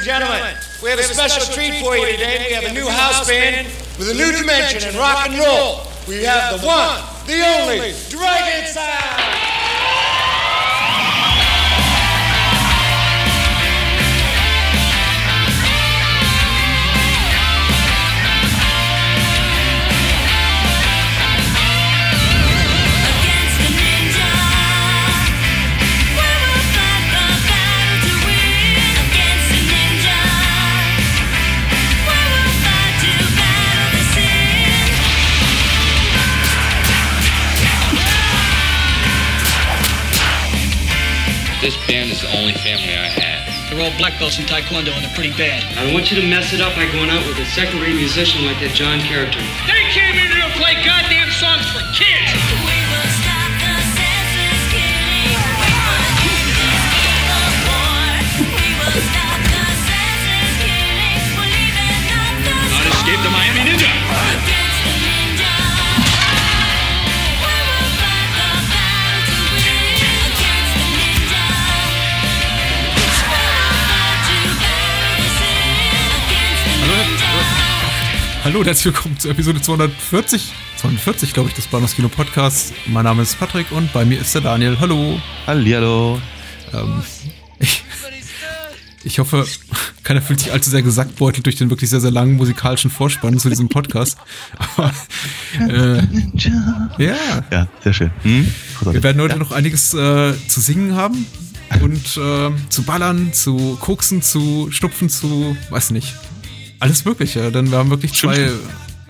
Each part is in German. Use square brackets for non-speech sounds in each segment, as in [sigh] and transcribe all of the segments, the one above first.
and gentlemen, we have a special treat for you today. We have a new house band with a new dimension in rock and roll. We have the one, the only, Dragon Sound! This band is the only family I have. They're all black belts in Taekwondo and they're pretty bad. I don't want you to mess it up by going out with a second-rate musician like that John character. They Hallo und herzlich willkommen zur Episode 240, 240 glaube ich, des Bahnhofs Kino Podcasts. Mein Name ist Patrick und bei mir ist der Daniel. Hallo. Hallihallo. Ähm, ich, ich hoffe, keiner fühlt sich allzu sehr gesackbeutelt durch den wirklich sehr, sehr langen musikalischen Vorspann zu diesem Podcast. Aber, äh, ja, Ja, sehr schön. Hm? wir werden heute noch einiges äh, zu singen haben und äh, zu ballern, zu koksen, zu stupfen, zu, weiß nicht, alles Mögliche. Denn wir haben wirklich zwei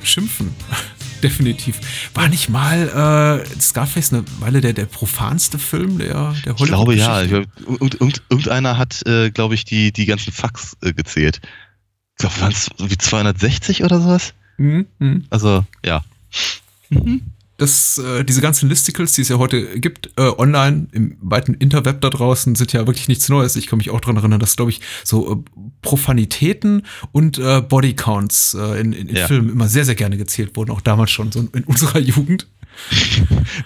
Schimpfen. [laughs] Definitiv. War nicht mal äh, Scarface eine Weile der, der profanste Film der, der Ich glaube ja. Ich irgend, irgend, irgendeiner hat, äh, glaube ich, die, die ganzen Fax äh, gezählt. Ich glaube, waren es wie 260 oder sowas? Mhm, mhm. Also, ja. Das, äh, diese ganzen Listicles, die es ja heute gibt, äh, online im weiten Interweb da draußen, sind ja wirklich nichts Neues. Ich kann mich auch dran erinnern, dass, glaube ich, so äh, Profanitäten und äh, Bodycounts äh, in, in, in Ja. Filmen immer sehr, sehr gerne gezählt wurden, auch damals schon, so in [laughs] unserer Jugend.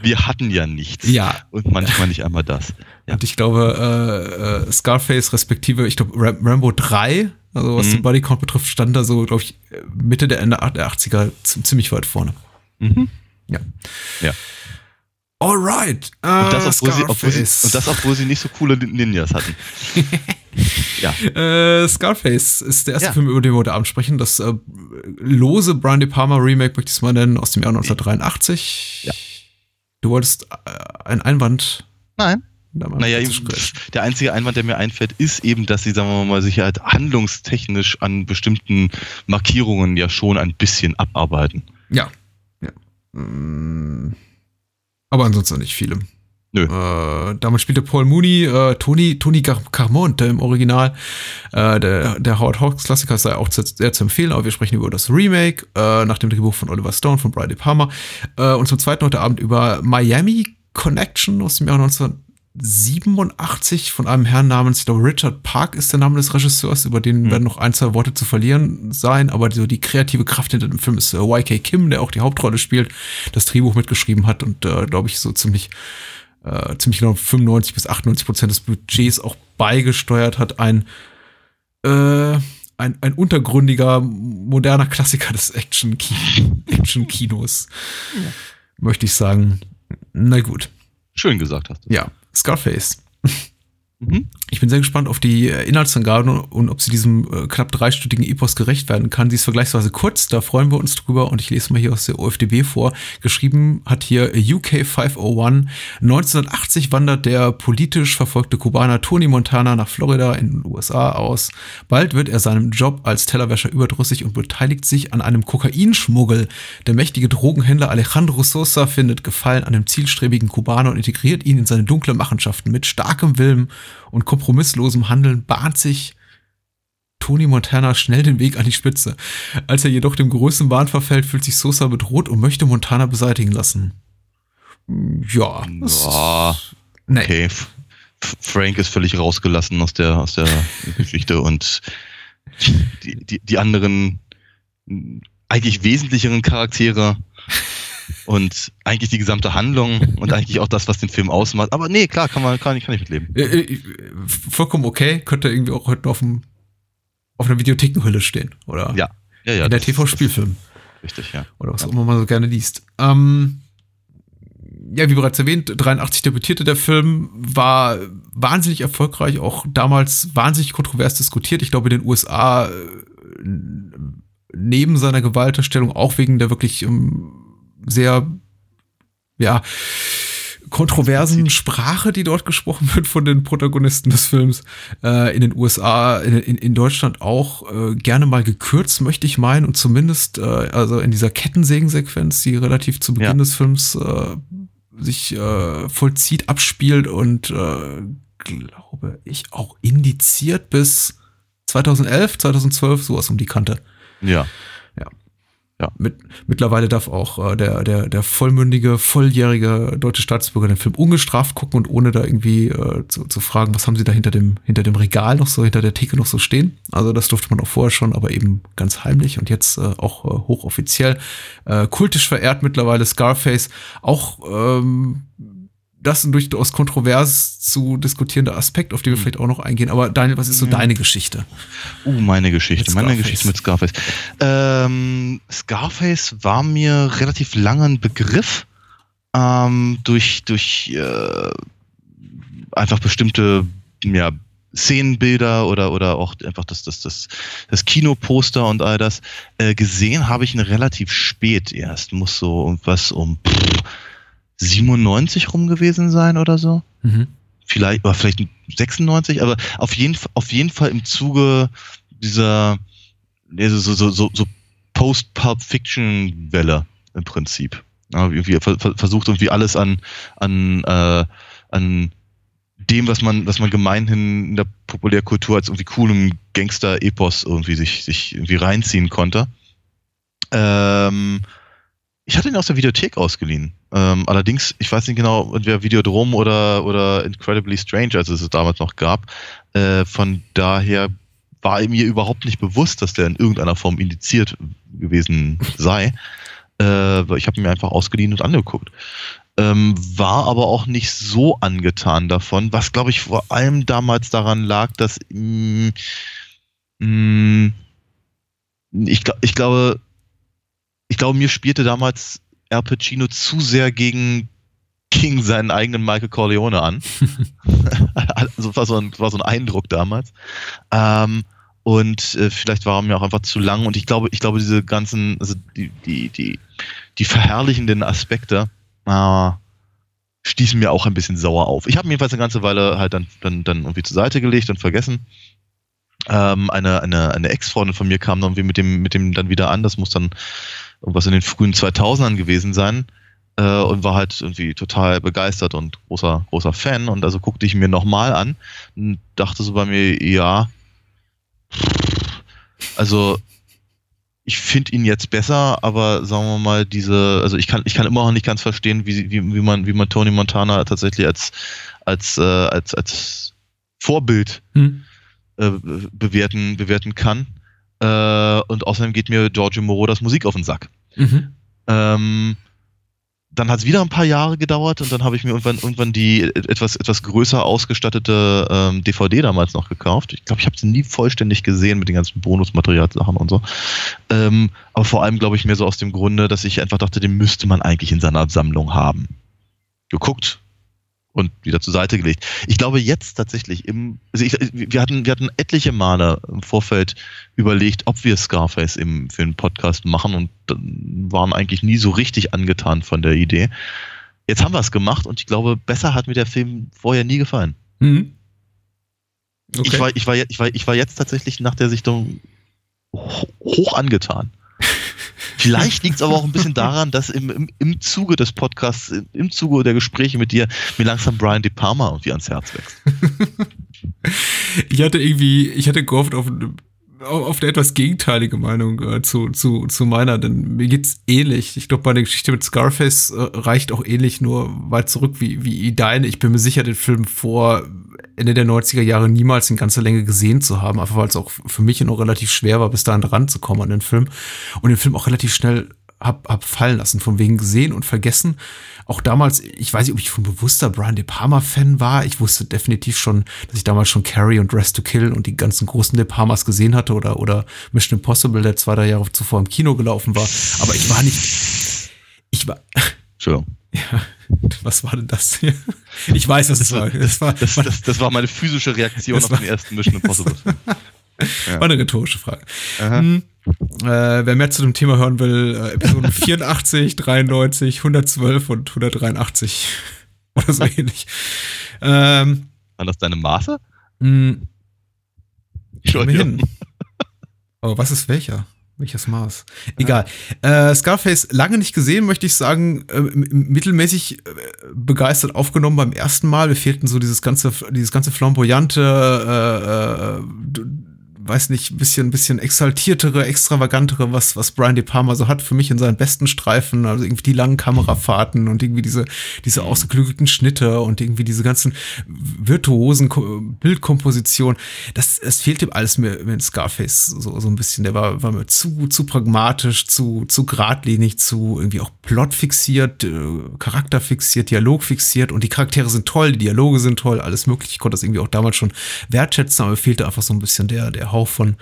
Wir hatten ja nichts. Ja. Und manchmal nicht einmal das. Ja. Und ich glaube, äh, äh, Scarface respektive, ich glaube, Ram Rambo 3, also was Mhm. den Bodycount betrifft, stand da so, glaube ich, Mitte der Ende der 80er zi- ziemlich weit vorne. Mhm. Ja. Ja. Alright. Und das, obwohl sie, obwohl sie, und das, obwohl sie nicht so coole Ninjas hatten. [laughs] ja. Äh, Scarface ist der erste Ja. Film, über den wir heute Abend sprechen. Das äh, lose Brian De Palma Remake, möchte ich es mal nennen, aus dem Jahr 1983. Ja. Du wolltest äh, einen Einwand. Nein. Naja, der einzige Einwand, der mir einfällt, ist eben, dass sie, sagen wir mal, sich halt handlungstechnisch an bestimmten Markierungen ja schon ein bisschen abarbeiten. Ja. Mm. Aber ansonsten nicht viele. Nö. Äh, damit spielte Paul Mooney, äh, Tony, Tony Gar Carmont im Original. Äh, der, der Howard Hawks Klassiker sei auch zu, sehr zu empfehlen, aber wir sprechen über das Remake äh, nach dem Drehbuch von Oliver Stone, von Brian De Palma. Äh, und zum zweiten heute Abend über Miami Connection aus dem Jahr 1987 von einem Herrn namens, ich glaube, Richard Park ist der Name des Regisseurs, über den werden noch ein, zwei Worte zu verlieren sein, aber so die kreative Kraft hinter dem Film ist äh, YK Kim, der auch die Hauptrolle spielt, das Drehbuch mitgeschrieben hat und, äh, glaube ich, so ziemlich äh, ziemlich genau 95 bis 98 Prozent des Budgets auch beigesteuert hat. Ein, äh, ein, ein untergründiger, moderner Klassiker des Action-Ki- Action-Kinos. Möchte ich sagen. Na gut. Schön gesagt hast du. Ja, Scarface. [laughs] Mhm. Ich bin sehr gespannt auf die äh, Inhaltsangaben und ob sie diesem äh, knapp dreistündigen Epos gerecht werden kann. Sie ist vergleichsweise kurz, da freuen wir uns drüber und ich lese mal hier aus der OFDB vor. Geschrieben hat hier UK 501. 1980 wandert der politisch verfolgte Kubaner Tony Montana nach Florida in den USA aus. Bald wird er seinem Job als Tellerwäscher überdrüssig und beteiligt sich an einem Kokainschmuggel. Der mächtige Drogenhändler Alejandro Sosa findet Gefallen an dem zielstrebigen Kubaner und integriert ihn in seine dunkle Machenschaften. Mit starkem Willen und kompromisslosem Handeln bahnt sich Tony Montana schnell den Weg an die Spitze. Als er jedoch dem größten Wahn verfällt, fühlt sich Sosa bedroht und möchte Montana beseitigen lassen. Ja. das- Ja, Nee. okay. Frank ist völlig rausgelassen aus der, aus der [laughs] Geschichte und die, die, die anderen eigentlich wesentlicheren Charaktere und eigentlich die gesamte Handlung und eigentlich auch das, was den Film ausmacht. Aber nee, klar, kann man, kann kann ich mitleben. Äh, äh, vollkommen okay. Könnte irgendwie auch heute auf dem auf einer Videothekenhülle stehen. Oder Ja. Ja, ja. in der TV-Spielfilm. Richtig, ja. Oder was auch immer man so gerne liest. Ähm, ja, wie bereits erwähnt, 83 debütierte der Film, war wahnsinnig erfolgreich, auch damals wahnsinnig kontrovers diskutiert. Ich glaube, in den USA äh, neben seiner Gewalterstellung auch wegen der wirklich ähm, sehr, ja, kontroversen Sprache, die dort gesprochen wird von den Protagonisten des Films, äh, in den USA, in, in, Deutschland auch äh, gerne mal gekürzt, möchte ich meinen, und zumindest äh, also in dieser Kettensägensequenz, die relativ zu Beginn Ja. des Films äh, sich äh, vollzieht, abspielt und äh, glaube ich auch indiziert bis 2011, 2012, sowas um die Kante. Ja. Mit, mittlerweile darf auch äh, der, der, der vollmündige, volljährige deutsche Staatsbürger den Film ungestraft gucken und ohne da irgendwie äh, zu, zu fragen, was haben sie da hinter dem, hinter dem Regal noch so, hinter der Theke noch so stehen. Also das durfte man auch vorher schon, aber eben ganz heimlich und jetzt äh, auch äh, hochoffiziell. Äh, kultisch verehrt mittlerweile Scarface. Auch ähm, das ist ein durchaus kontrovers zu diskutierender Aspekt, auf den wir vielleicht auch noch eingehen. Aber Daniel, was ist so deine Geschichte? Uh, meine Geschichte, meine. Geschichte mit Scarface. Ähm, Scarface war mir relativ lange ein Begriff ähm, durch durch äh, einfach bestimmte ja, Szenenbilder oder oder auch einfach das das das das Kinoposter und all das äh, gesehen habe ich ihn relativ spät erst muss so irgendwas um pff, 97 rum gewesen sein oder so Mhm. vielleicht, oder vielleicht 96, aber auf jeden, auf jeden Fall im Zuge dieser so, so, so, so Post-Pulp-Fiction-Welle im Prinzip. Ja, irgendwie ver ver- versucht irgendwie alles an, an, äh, an dem, was man, was man gemeinhin in der Populärkultur als irgendwie coolem Gangster-Epos irgendwie sich, sich irgendwie reinziehen konnte. Ähm, ich hatte ihn aus der Videothek ausgeliehen. Ähm, allerdings, ich weiß nicht genau, entweder Videodrom oder, oder Incredibly Strange, als es es damals noch gab. Äh, von daher war mir überhaupt nicht bewusst, dass der in irgendeiner Form indiziert gewesen sei. [laughs] Äh, ich habe mir einfach ausgeliehen und angeguckt. Ähm, war aber auch nicht so angetan davon, was glaube ich vor allem damals daran lag, dass mh, mh, ich, gl- ich glaube, ich glaube, mir spielte damals Al Pacino zu sehr gegen, gegen seinen eigenen Michael Corleone an. [laughs] also war so ein, war so ein Eindruck damals. Ähm, und äh, vielleicht war er mir auch einfach zu lang. Und ich glaube, ich glaube, diese ganzen, also die, die, die, die verherrlichenden Aspekte äh, stießen mir auch ein bisschen sauer auf. Ich habe jedenfalls eine ganze Weile halt dann, dann, dann irgendwie zur Seite gelegt und vergessen. Ähm, eine eine, eine Ex-Freundin von mir kam dann irgendwie mit dem, mit dem dann wieder an. Das muss dann irgendwas in den frühen 2000ern gewesen sein. Äh, und war halt irgendwie total begeistert und großer, großer Fan. Und also guckte ich mir nochmal an und dachte so bei mir, ja, also ich finde ihn jetzt besser, aber sagen wir mal, diese, also ich kann, ich kann immer noch nicht ganz verstehen, wie, wie, wie man, wie man Tony Montana tatsächlich als, als, äh, als, als Vorbild Hm. äh, bewerten, bewerten kann. Äh, und außerdem geht mir Giorgio Morodas Musik auf den Sack. Mhm. Ähm, dann hat es wieder ein paar Jahre gedauert und dann habe ich mir irgendwann, irgendwann die etwas, etwas größer ausgestattete ähm, DVD damals noch gekauft. Ich glaube, ich habe sie nie vollständig gesehen mit den ganzen Bonusmaterialsachen und so. Ähm, aber vor allem glaube ich mir so aus dem Grunde, dass ich einfach dachte, den müsste man eigentlich in seiner Sammlung haben. Geguckt und wieder zur Seite gelegt. Ich glaube jetzt tatsächlich im, also ich, wir hatten, wir hatten etliche Male im Vorfeld überlegt, ob wir Scarface im, für einen Podcast machen und waren eigentlich nie so richtig angetan von der Idee. Jetzt haben wir es gemacht und ich glaube, besser hat mir der Film vorher nie gefallen. Mhm. Okay. Ich, war, ich, war, ich, war, ich war jetzt tatsächlich nach der Sichtung ho- hoch angetan. Vielleicht liegt es aber auch ein bisschen daran, dass im, im, im Zuge des Podcasts, im, im Zuge der Gespräche mit dir, mir langsam Brian De Palma irgendwie ans Herz wächst. ich hatte irgendwie, ich hatte gehofft auf, auf auf eine etwas gegenteilige Meinung äh, zu, zu, zu meiner, denn mir geht's ähnlich. Ich glaube, meine Geschichte mit Scarface äh, reicht auch ähnlich nur weit zurück wie, wie deine. Ich bin mir sicher, den Film vor Ende der 90er Jahre niemals in ganzer Länge gesehen zu haben, einfach weil es auch für mich noch relativ schwer war, bis dahin dran zu kommen an den Film. Und den Film auch relativ schnell hab, hab fallen lassen, von wegen gesehen und vergessen. Auch damals, ich weiß nicht, ob ich von bewusster Brian De Palma-Fan war. Ich wusste definitiv schon, dass ich damals schon Carrie und Rest to Kill und die ganzen großen De Palmas gesehen hatte oder, oder Mission Impossible, der zwei, drei Jahre zuvor im Kino gelaufen war. Aber ich war nicht, ich war, Entschuldigung. Ja, was war denn das hier? Ich weiß, was es war. Das war, Das, das, das war meine physische Reaktion Das auf war- den ersten Mission Impossible. [laughs] war eine rhetorische Frage. Hm, äh, wer mehr zu dem Thema hören will, äh, Episoden 84, 93, 112 und 183 [laughs] oder so [laughs] ähnlich. Ähm, Waren das deine Maße? mh, wir Entschuldigung. hin. Oh, was ist welcher? Welches Maß? Egal. Äh, Scarface lange nicht gesehen, möchte ich sagen, äh, mittelmäßig äh, begeistert aufgenommen beim ersten Mal. Mir fehlten so dieses ganze, dieses ganze flamboyante, äh, äh, weiß nicht, bisschen, bisschen exaltiertere, extravagantere, was, was Brian De Palma so hat für mich in seinen besten Streifen, also irgendwie die langen Kamerafahrten und irgendwie diese, diese ausgeklügelten Schnitte und irgendwie diese ganzen virtuosen Ko Bildkompositionen. Das, es fehlt ihm alles mir, mir in Scarface so, so ein bisschen. Der war, war mir zu, zu pragmatisch, zu, zu geradlinig, zu irgendwie auch plotfixiert, äh, charakterfixiert, dialogfixiert und die Charaktere sind toll, die Dialoge sind toll, alles mögliche. Ich konnte das irgendwie auch damals schon wertschätzen, aber mir fehlte einfach so ein bisschen der, der Hauch von,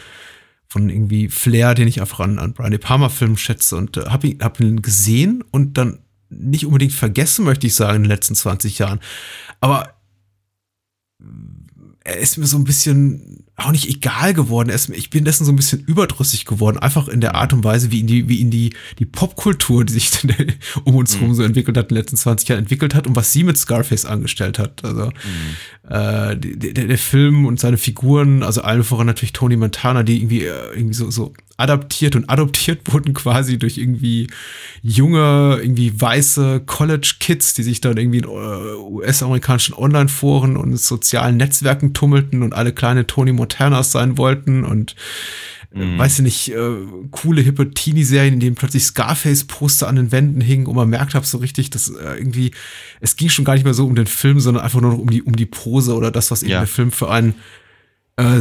von irgendwie Flair, den ich einfach an, an Brian De Palma Filmen schätze und äh, habe ihn, hab ihn gesehen und dann nicht unbedingt vergessen, möchte ich sagen, in den letzten 20 Jahren. Aber er ist mir so ein bisschen auch nicht egal geworden. Ist, mir- ich bin dessen so ein bisschen überdrüssig geworden, einfach in der Art und Weise, wie in die, wie in die, die Popkultur, die sich dann [laughs] um uns herum so entwickelt hat, in den letzten 20 Jahren entwickelt hat und was sie mit Scarface angestellt hat. Also äh, die- der, der Film und seine Figuren, also allen voran natürlich Tony Montana, die irgendwie, äh, irgendwie so, so adaptiert und adoptiert [laughs] wurden quasi durch irgendwie junge, irgendwie weiße College-Kids, die sich dann irgendwie in äh, US-amerikanischen Online-Foren und sozialen Netzwerken tummelten und alle kleine Tony Montanas sein wollten und äh, weiß ich nicht, äh, coole, hippe Teenie-Serien, in denen plötzlich Scarface-Poster an den Wänden hingen und man merkt hat so richtig, dass äh, irgendwie, es ging schon gar nicht mehr so um den Film, sondern einfach nur noch um die, um die Pose oder das, was eben Ja. der Film für einen äh,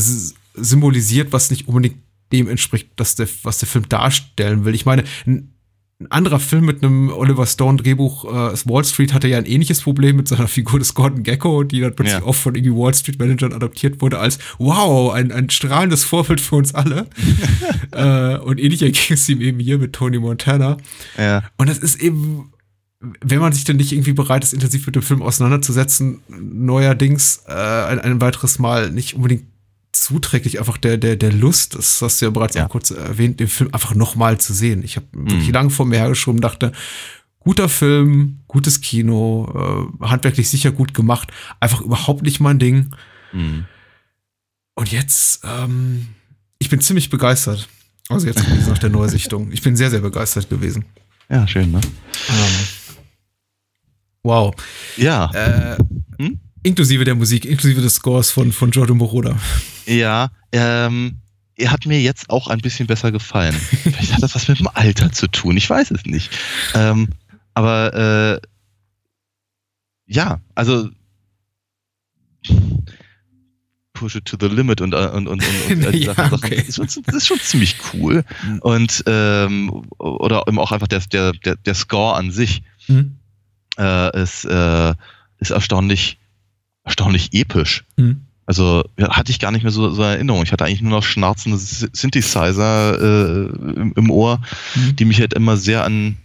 symbolisiert, was nicht unbedingt dem entspricht, dass der, was der Film darstellen will. Ich meine, ein, ein anderer Film mit einem Oliver Stone Drehbuch, äh, Wall Street, hatte ja ein ähnliches Problem mit seiner Figur des Gordon Gecko, die dann plötzlich Ja. oft von irgendwie Wall Street Managern adaptiert wurde als wow, ein, ein strahlendes Vorbild für uns alle. [laughs] äh, und ähnlich ging es ihm eben hier mit Tony Montana. Ja. Und das ist eben, wenn man sich dann nicht irgendwie bereit ist, intensiv mit dem Film auseinanderzusetzen, neuerdings äh, ein, ein weiteres Mal nicht unbedingt zuträglich einfach der, der, der Lust, das hast du ja bereits Ja. auch kurz erwähnt, den Film einfach nochmal zu sehen. Ich habe wirklich Mhm. lang vor mir hergeschoben, dachte, guter Film, gutes Kino, äh, handwerklich sicher gut gemacht, einfach überhaupt nicht mein Ding. Mhm. Und jetzt, ähm, ich bin ziemlich begeistert. Also jetzt nach der Neusichtung. [laughs] Ich bin sehr, sehr begeistert gewesen. Ja, schön, ne? Ähm, wow. Ja, Äh, Hm? Inklusive der Musik, inklusive des Scores von, von Giorgio Moroder. ja, ähm, er hat mir jetzt auch ein bisschen besser gefallen. [laughs] Vielleicht hat das was mit dem Alter zu tun, ich weiß es nicht. Ähm, aber äh, ja, also Push it to the limit und, äh, und, und, und, [laughs] und die Ja, Sachen, okay. das, ist schon, das ist schon ziemlich cool. Und ähm, oder eben auch einfach der, der, der, der Score an sich Hm? äh, ist, äh, ist erstaunlich, erstaunlich episch. Hm? Also ja, hatte ich gar nicht mehr so, so Erinnerung. Ich hatte eigentlich nur noch schnarzende Synthesizer äh, im, im Ohr, Mhm. die mich halt immer sehr an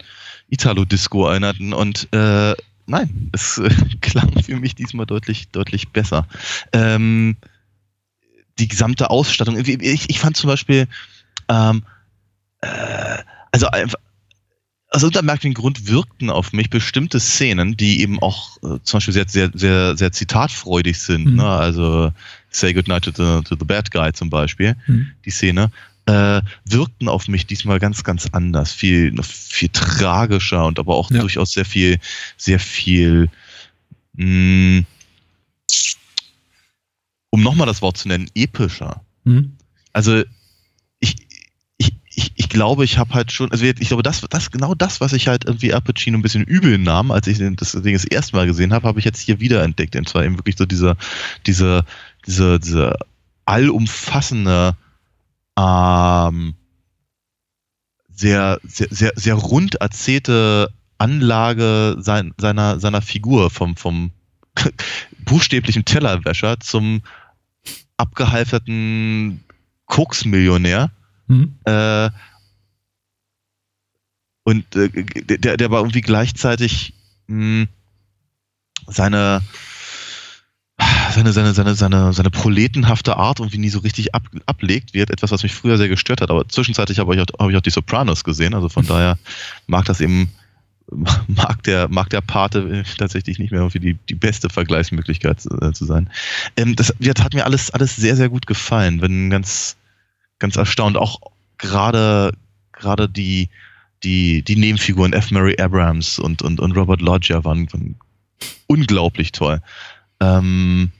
Italo-Disco erinnerten. Und äh, nein, es äh, [laughs] klang für mich diesmal deutlich, deutlich besser. Ähm, die gesamte Ausstattung. Ich, ich fand zum Beispiel, ähm, äh, also einfach, aus untermerklichen Grund wirkten auf mich bestimmte Szenen, die eben auch äh, zum Beispiel sehr, sehr, sehr, sehr zitatfreudig sind. Mhm. Ne? Also Say Goodnight to the, to the Bad Guy zum Beispiel, Hm? die Szene, äh, wirkten auf mich diesmal ganz, ganz anders. Viel, viel tragischer und aber auch Ja. durchaus sehr viel, sehr viel, mh, um nochmal das Wort zu nennen, epischer Hm? also glaube, ich habe halt schon, also ich glaube, das, das genau das, was ich halt irgendwie Al Pacino ein bisschen übel nahm, als ich das Ding das erste Mal gesehen habe, habe ich jetzt hier wieder entdeckt. Und zwar eben wirklich so dieser, diese, diese, diese allumfassende, ähm, sehr, sehr, sehr, sehr rund erzählte Anlage sein, seiner, seiner Figur vom, vom [laughs] buchstäblichen Tellerwäscher zum abgehalfterten Koksmillionär. Mhm. Äh, und äh, der, der war irgendwie gleichzeitig mh, seine, seine, seine, seine, seine, seine proletenhafte Art irgendwie nie so richtig ab, ablegt, wird etwas, was mich früher sehr gestört hat. Aber zwischenzeitlich habe ich, auch, habe ich auch die Sopranos gesehen, also von daher mag das eben, [laughs] mag der, mag der Pate tatsächlich nicht mehr irgendwie die, die beste Vergleichsmöglichkeit äh, zu sein. Ähm, das, das hat mir alles, alles sehr, sehr gut gefallen. Bin ganz, ganz erstaunt. Auch gerade, gerade die, die, die Nebenfiguren F. Murray Abrams und, und, und Robert Loggia waren, waren unglaublich toll. Ähm,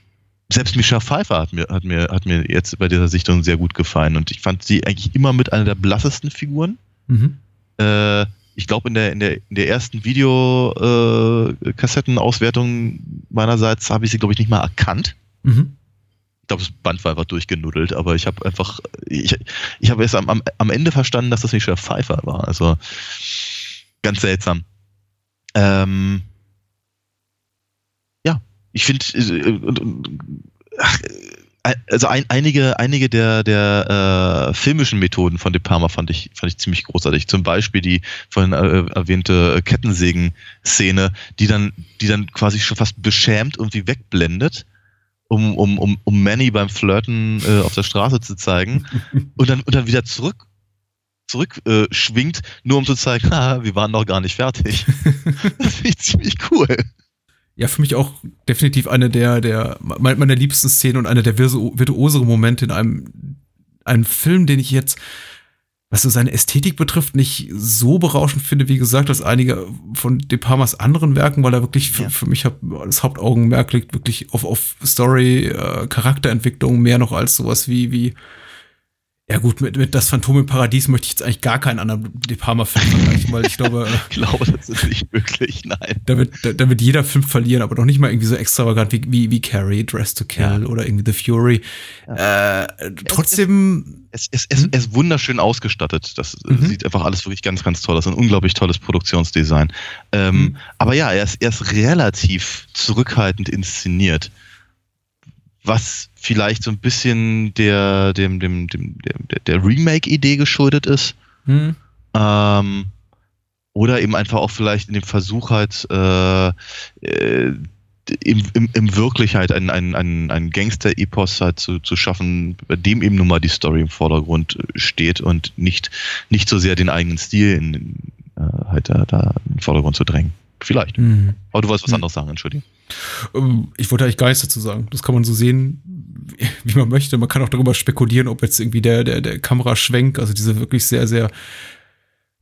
selbst Michelle Pfeiffer hat mir, hat, mir, hat mir jetzt bei dieser Sichtung sehr gut gefallen und ich fand sie eigentlich immer mit einer der blassesten Figuren. Mhm. Äh, ich glaube, in der, in, der, in der ersten Videokassettenauswertung meinerseits habe ich sie, glaube ich, nicht mal erkannt. Mhm. Ich glaube, das Band war einfach durchgenuddelt, aber ich habe einfach, ich, ich habe erst am, am, am Ende verstanden, dass das Michelle Pfeiffer war. Also ganz seltsam. Ähm, ja, ich finde, äh, äh, also ein, einige, einige der, der äh, filmischen Methoden von De Palma fand ich, fand ich ziemlich großartig. Zum Beispiel die vorhin äh, erwähnte Kettensägen-Szene, die dann, die dann quasi schon fast beschämt irgendwie wegblendet, um, um, um, um Manny beim Flirten äh, auf der Straße zu zeigen [laughs] und dann, und dann wieder zurück zurück äh, schwingt, nur um zu zeigen, [laughs] haha, wir waren noch gar nicht fertig. [laughs] das finde ich ziemlich cool. Ja, für mich auch definitiv eine der, der me- meiner liebsten Szenen und einer der virtu virtuoseren Momente in einem, einem Film, den ich jetzt, was so seine Ästhetik betrifft, nicht so berauschend finde, wie gesagt, als einige von De Palmas anderen Werken, weil er wirklich für, Ja. für mich hab, das Hauptaugenmerk liegt wirklich auf, auf Story, äh, Charakterentwicklung, mehr noch als sowas wie, wie ja gut, mit, mit Das Phantom im Paradies möchte ich jetzt eigentlich gar keinen anderen De Palma-Film vergleichen, weil ich glaube, äh, Ich glaube, das ist nicht möglich, nein. da wird, da, da wird jeder Film verlieren, aber doch nicht mal irgendwie so extravagant wie, wie, wie Carrie, Dress to Kill oder irgendwie The Fury. Äh, trotzdem, Es, es, es, es ist wunderschön ausgestattet. Das äh, Mhm. sieht einfach alles wirklich ganz, ganz toll aus. Ein unglaublich tolles Produktionsdesign. Ähm, Mhm. Aber ja, er ist, er ist relativ zurückhaltend inszeniert. Was vielleicht so ein bisschen der, dem, dem, dem, der, der Remake-Idee geschuldet ist. hm, Ähm, oder eben einfach auch vielleicht in dem Versuch halt, äh, äh, im, im, im Wirklichkeit einen, einen, einen, einen Gangster-Epos halt zu, zu schaffen, bei dem eben nun mal die Story im Vordergrund steht und nicht, nicht so sehr den eigenen Stil in, äh, halt da, da in den Vordergrund zu drängen. Vielleicht. hm. Aber du wolltest was Hm. anderes sagen, Entschuldigung. Ähm, Ich wollte eigentlich gar nichts dazu sagen. Das kann man so sehen, wie- wie man möchte. Man kann auch darüber spekulieren, ob jetzt irgendwie der, der, der Kameraschwenk, also diese wirklich sehr, sehr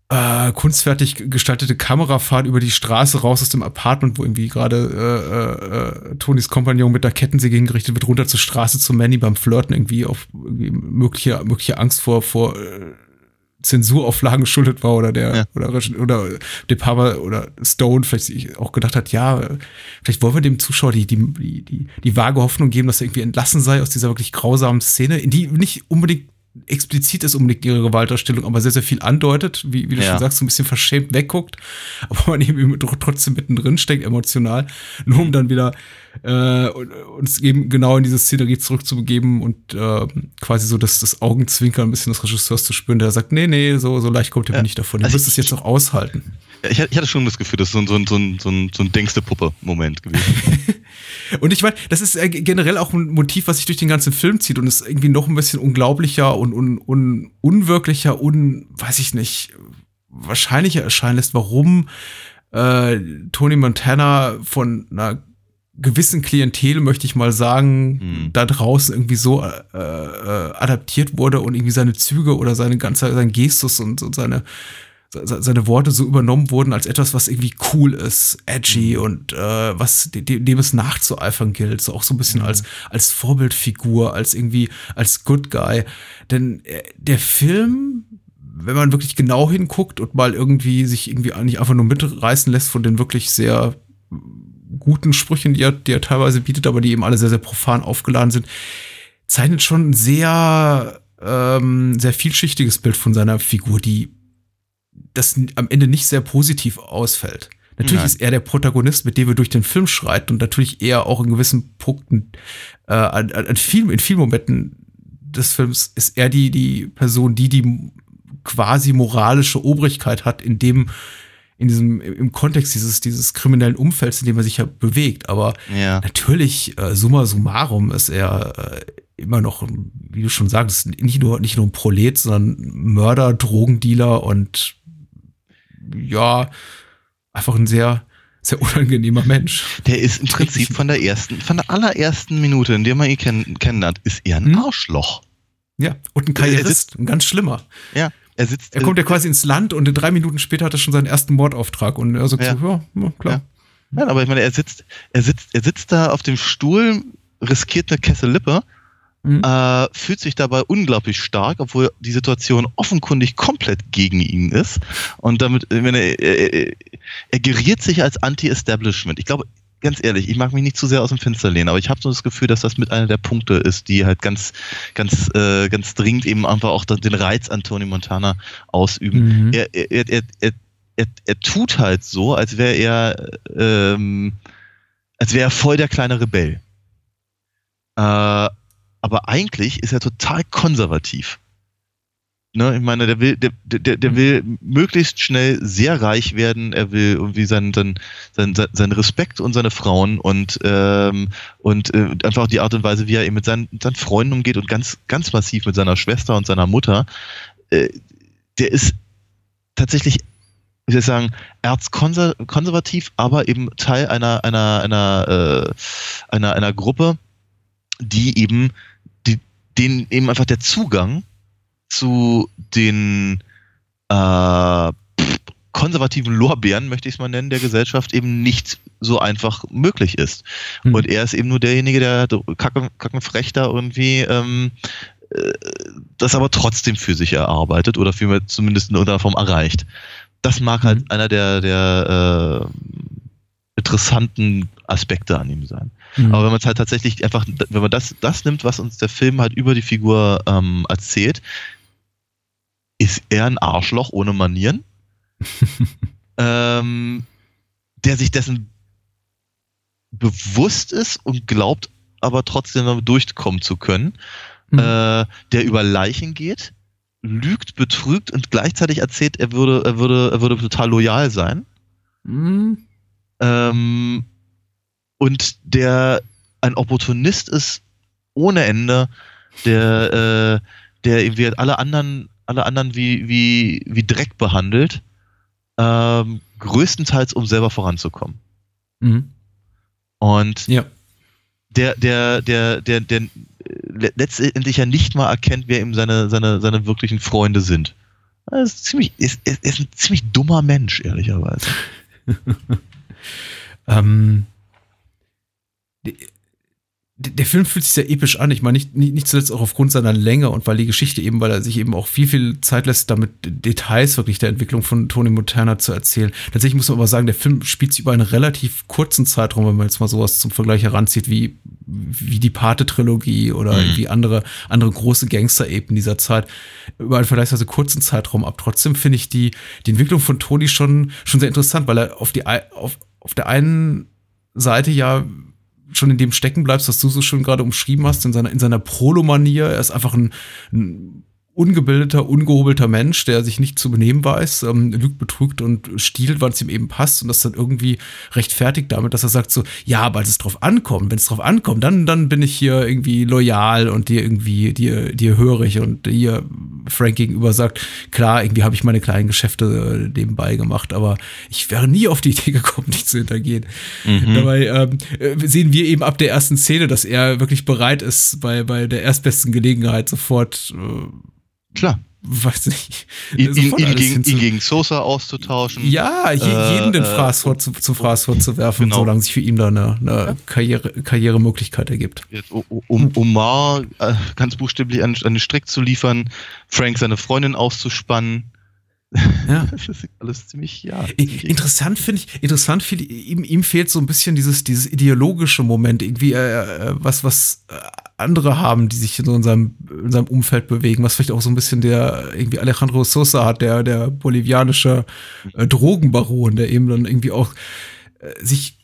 äh, kunstfertig gestaltete Kamerafahrt über die Straße raus aus dem Apartment, wo irgendwie gerade äh, äh, äh, Tonys Kompagnon mit der Kettensäge hingerichtet wird, runter zur Straße zu Manny beim Flirten irgendwie auf irgendwie mögliche, mögliche Angst vor, vor äh, Zensurauflagen geschuldet war oder der Ja. oder oder De Palma oder Stone vielleicht auch gedacht hat, ja, vielleicht wollen wir dem Zuschauer die die die die, die vage Hoffnung geben, dass er irgendwie entlassen sei aus dieser wirklich grausamen Szene, in die nicht unbedingt explizit ist unbedingt ihre Gewaltdarstellung, aber sehr, sehr viel andeutet, wie, wie du Ja. schon sagst, so ein bisschen verschämt wegguckt, [laughs] aber man eben trotzdem mittendrin steckt, emotional, nur um dann wieder äh, uns eben genau in diese Szenerie zurückzubegeben und äh, quasi so das, das Augenzwinkern ein bisschen des Regisseurs zu spüren, der sagt, nee, nee, so, so leicht kommt ihr mir nicht davon. Ihr Also müsst es jetzt auch aushalten. Ich, hatte- ich hatte schon das Gefühl, das ist so ein, so ein, so ein, so ein, so ein Denkste-Puppe-Moment gewesen. [laughs] Und ich meine, das ist äh, generell auch ein Motiv, was sich durch den ganzen Film zieht und ist irgendwie noch ein bisschen unglaublicher und un, un, unwirklicher, un, weiß ich nicht, wahrscheinlicher erscheinen lässt, warum äh, Tony Montana von einer gewissen Klientel, möchte ich mal sagen, Hm. da draußen irgendwie so äh, äh, adaptiert wurde und irgendwie seine Züge oder seine ganze, sein Gestus und, und seine se- seine Worte so übernommen wurden als etwas, was irgendwie cool ist, edgy und äh, was de- de- dem es nachzueifern gilt, so auch so ein bisschen als als Vorbildfigur, als irgendwie als Good Guy. Denn äh, der Film, wenn man wirklich genau hinguckt und mal irgendwie sich irgendwie nicht einfach nur mitreißen lässt von den wirklich sehr guten Sprüchen, die er, die er teilweise bietet, aber die eben alle sehr, sehr profan aufgeladen sind, zeichnet schon ein sehr, ähm, sehr vielschichtiges Bild von seiner Figur, die das am Ende nicht sehr positiv ausfällt. Natürlich Nein. ist er der Protagonist, mit dem wir durch den Film schreiten und natürlich eher auch in gewissen Punkten, äh, an, an, an vielen, in vielen Momenten des Films ist er die, die Person, die die quasi moralische Obrigkeit hat, in dem, in diesem, im Kontext dieses, dieses kriminellen Umfelds, in dem er sich ja bewegt. Aber Ja. natürlich, äh, summa summarum ist er äh, immer noch, wie du schon sagst, nicht nur, nicht nur ein Prolet, sondern Mörder, Drogendealer und ja, einfach ein sehr, sehr unangenehmer Mensch. Der ist im Prinzip von der ersten, von der allerersten Minute, in der man ihn kenn kennenlernt, ist er ein Hm? Arschloch. Ja, und ein Er Karrierist, ein ganz schlimmer. Ja. Er sitzt. Er kommt ja quasi ins Land und in drei Minuten später hat er schon seinen ersten Mordauftrag und er sagt Ja. so, ja, ja klar. Nein, aber ich meine, er sitzt, er sitzt, er sitzt da auf dem Stuhl, riskiert eine Kesse Lippe, Mhm. äh, fühlt sich dabei unglaublich stark, obwohl die Situation offenkundig komplett gegen ihn ist. Und damit, wenn er, er, er, er geriert sich als Anti-Establishment. Ich glaube, ganz ehrlich, ich mag mich nicht zu sehr aus dem Fenster lehnen, aber ich habe so das Gefühl, dass das mit einer der Punkte ist, die halt ganz, ganz, äh, ganz dringend eben einfach auch den Reiz an Tony Montana ausüben Mhm. er, er, er, er, er, er, er tut halt so, als wäre er, ähm, als wäre er voll der kleine Rebell. Äh, aber eigentlich ist er total konservativ. Ne, ich meine, der will, der, der, der will möglichst schnell sehr reich werden. Er will irgendwie seinen, seinen, seinen, seinen Respekt und seine Frauen und, ähm, und äh, einfach die Art und Weise, wie er eben mit seinen, seinen Freunden umgeht und ganz, ganz massiv mit seiner Schwester und seiner Mutter. Äh, der ist tatsächlich, wie soll ich sagen, erzkonservativ, aber eben Teil einer, einer, einer, äh, einer, einer Gruppe, die eben, denen eben einfach der Zugang zu den äh, konservativen Lorbeeren, möchte ich es mal nennen, der Gesellschaft eben nicht so einfach möglich ist. Mhm. Und er ist eben nur derjenige, der kacken, kackenfrech da irgendwie ähm, äh, das aber trotzdem für sich erarbeitet oder für zumindest in irgendeiner Form erreicht. Das mag halt Mhm. einer der, der äh, interessanten Aspekte an ihm sein. Mhm. Aber wenn man es halt tatsächlich einfach, wenn man das, das nimmt, was uns der Film halt über die Figur ähm, erzählt, ist er ein Arschloch ohne Manieren, [laughs] ähm, der sich dessen bewusst ist und glaubt, aber trotzdem damit durchkommen zu können, Mhm. äh, der über Leichen geht, lügt, betrügt und gleichzeitig erzählt, er würde, er würde, er würde total loyal sein Mhm. Ähm, und der ein Opportunist ist ohne Ende, der, äh, der irgendwie halt alle anderen, alle anderen wie, wie, wie Dreck behandelt, ähm, größtenteils um selber voranzukommen. Mhm. Und Ja. der, der, der, der, der äh, le- letztendlich ja nicht mal erkennt, wer ihm seine, seine, seine wirklichen Freunde sind. Er ist, ziemlich, ist, ist, ist ein ziemlich dummer Mensch, ehrlicherweise. [laughs] Ähm, der Film fühlt sich sehr episch an. Ich meine, nicht, nicht, nicht zuletzt auch aufgrund seiner Länge und weil die Geschichte eben, weil er sich eben auch viel, viel Zeit lässt, damit Details wirklich der Entwicklung von Tony Montana zu erzählen. Tatsächlich muss man aber sagen, der Film spielt sich über einen relativ kurzen Zeitraum, wenn man jetzt mal sowas zum Vergleich heranzieht, wie, wie die Pate-Trilogie oder Mhm. irgendwie andere, andere große Gangster-Epen dieser Zeit, über einen vergleichsweise kurzen Zeitraum ab. Trotzdem finde ich die, die Entwicklung von Tony schon, schon sehr interessant, weil er auf die, auf, auf der einen Seite ja schon in dem stecken bleibst, was du so schön gerade umschrieben hast, in seiner, in seiner Prolo-Manier. Er ist einfach ein, ein ungebildeter, ungehobelter Mensch, der sich nicht zu benehmen weiß, ähm, lügt, betrügt und stiehlt, wann es ihm eben passt und das dann irgendwie rechtfertigt damit, dass er sagt so, ja, aber als es drauf ankommt, wenn es drauf ankommt, dann, dann bin ich hier irgendwie loyal und dir irgendwie, dir, dir hörig und hier Frank gegenüber sagt, klar, irgendwie habe ich meine kleinen Geschäfte äh, nebenbei gemacht, aber ich wäre nie auf die Idee gekommen, [laughs] dich zu hintergehen. Dabei ähm, äh, sehen wir eben ab der ersten Szene, dass er wirklich bereit ist, bei, bei der erstbesten Gelegenheit sofort, äh, Klar. weiß nicht, Ihn, ihn, ihn, gegen, ihn gegen Sosa auszutauschen. ja, je, Äh, jeden den äh, Fraß vor, zu, zum Fraß vorzuwerfen, Genau. solange sich für ihn da eine, eine Karriere, Karrieremöglichkeit ergibt. Jetzt, um Omar äh, ganz buchstäblich an, an den Strick zu liefern, Frank seine Freundin auszuspannen, Ja. [laughs] Das ist alles ziemlich, ja. Ziemlich Interessant finde ich, interessant finde ihm, ihm fehlt so ein bisschen dieses, dieses ideologische Moment, irgendwie äh, äh, was, was äh, andere haben, die sich in so in seinem, in seinem Umfeld bewegen, was vielleicht auch so ein bisschen der irgendwie Alejandro Sosa hat, der, der bolivianische äh, Drogenbaron, der eben dann irgendwie auch äh, sich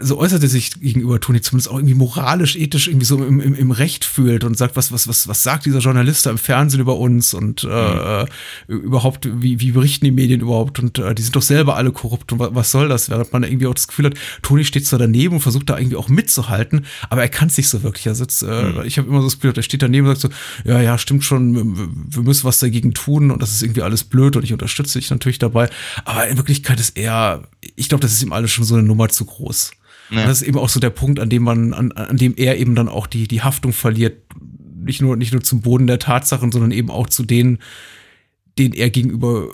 so äußerte sich gegenüber Toni zumindest auch irgendwie moralisch, ethisch irgendwie so im, im, im Recht fühlt und sagt, was, was, was, was sagt dieser Journalist da im Fernsehen über uns und äh, äh, überhaupt, wie, wie berichten die Medien überhaupt und äh, die sind doch selber alle korrupt und wa- was soll das? Während man irgendwie auch das Gefühl hat, Toni steht zwar daneben und versucht da irgendwie auch mitzuhalten, aber er kann es nicht so wirklich. Er sitzt, äh, ich habe immer so das Gefühl, er steht daneben und sagt so, ja, ja, stimmt schon, wir, wir müssen was dagegen tun und das ist irgendwie alles blöd und ich unterstütze dich natürlich dabei. Aber in Wirklichkeit ist er, ich glaube, das ist ihm alles schon so eine Nummer zu groß. Ja. Und das ist eben auch so der Punkt, an dem man, an, an dem er eben dann auch die, die Haftung verliert. Nicht nur, nicht nur zum Boden der Tatsachen, sondern eben auch zu denen, denen er gegenüber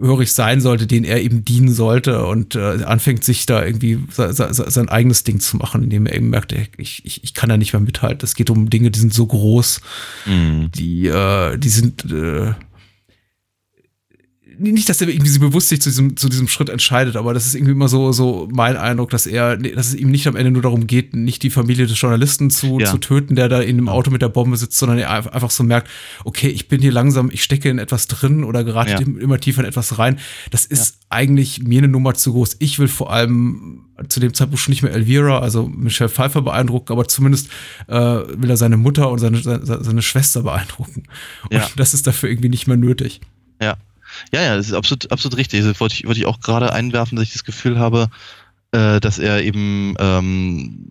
hörig sein sollte, denen er eben dienen sollte und äh, anfängt sich da irgendwie se, se, se- sein eigenes Ding zu machen, indem er eben merkt, ich, ich, ich kann da nicht mehr mithalten. Es geht um Dinge, die sind so groß, Mhm. die, äh, die sind äh, nicht, dass er irgendwie sich bewusst sich zu diesem, zu diesem Schritt entscheidet, aber das ist irgendwie immer so, so mein Eindruck, dass er, dass es ihm nicht am Ende nur darum geht, nicht die Familie des Journalisten zu, Ja. zu töten, der da in dem Auto mit der Bombe sitzt, sondern er einfach so merkt, okay, ich bin hier langsam, ich stecke in etwas drin oder gerate Ja. immer tiefer in etwas rein. Das ist eigentlich mir eine Nummer zu groß. Ich will vor allem zu dem Zeitpunkt schon nicht mehr Elvira, also Michelle Pfeiffer beeindrucken, aber zumindest äh, will er seine Mutter und seine, seine, seine Schwester beeindrucken. Und Ja. das ist dafür irgendwie nicht mehr nötig. Ja. Ja, ja, das ist absolut, absolut richtig. Das wollte ich, wollte ich auch gerade einwerfen, dass ich das Gefühl habe, äh, dass er eben, ähm,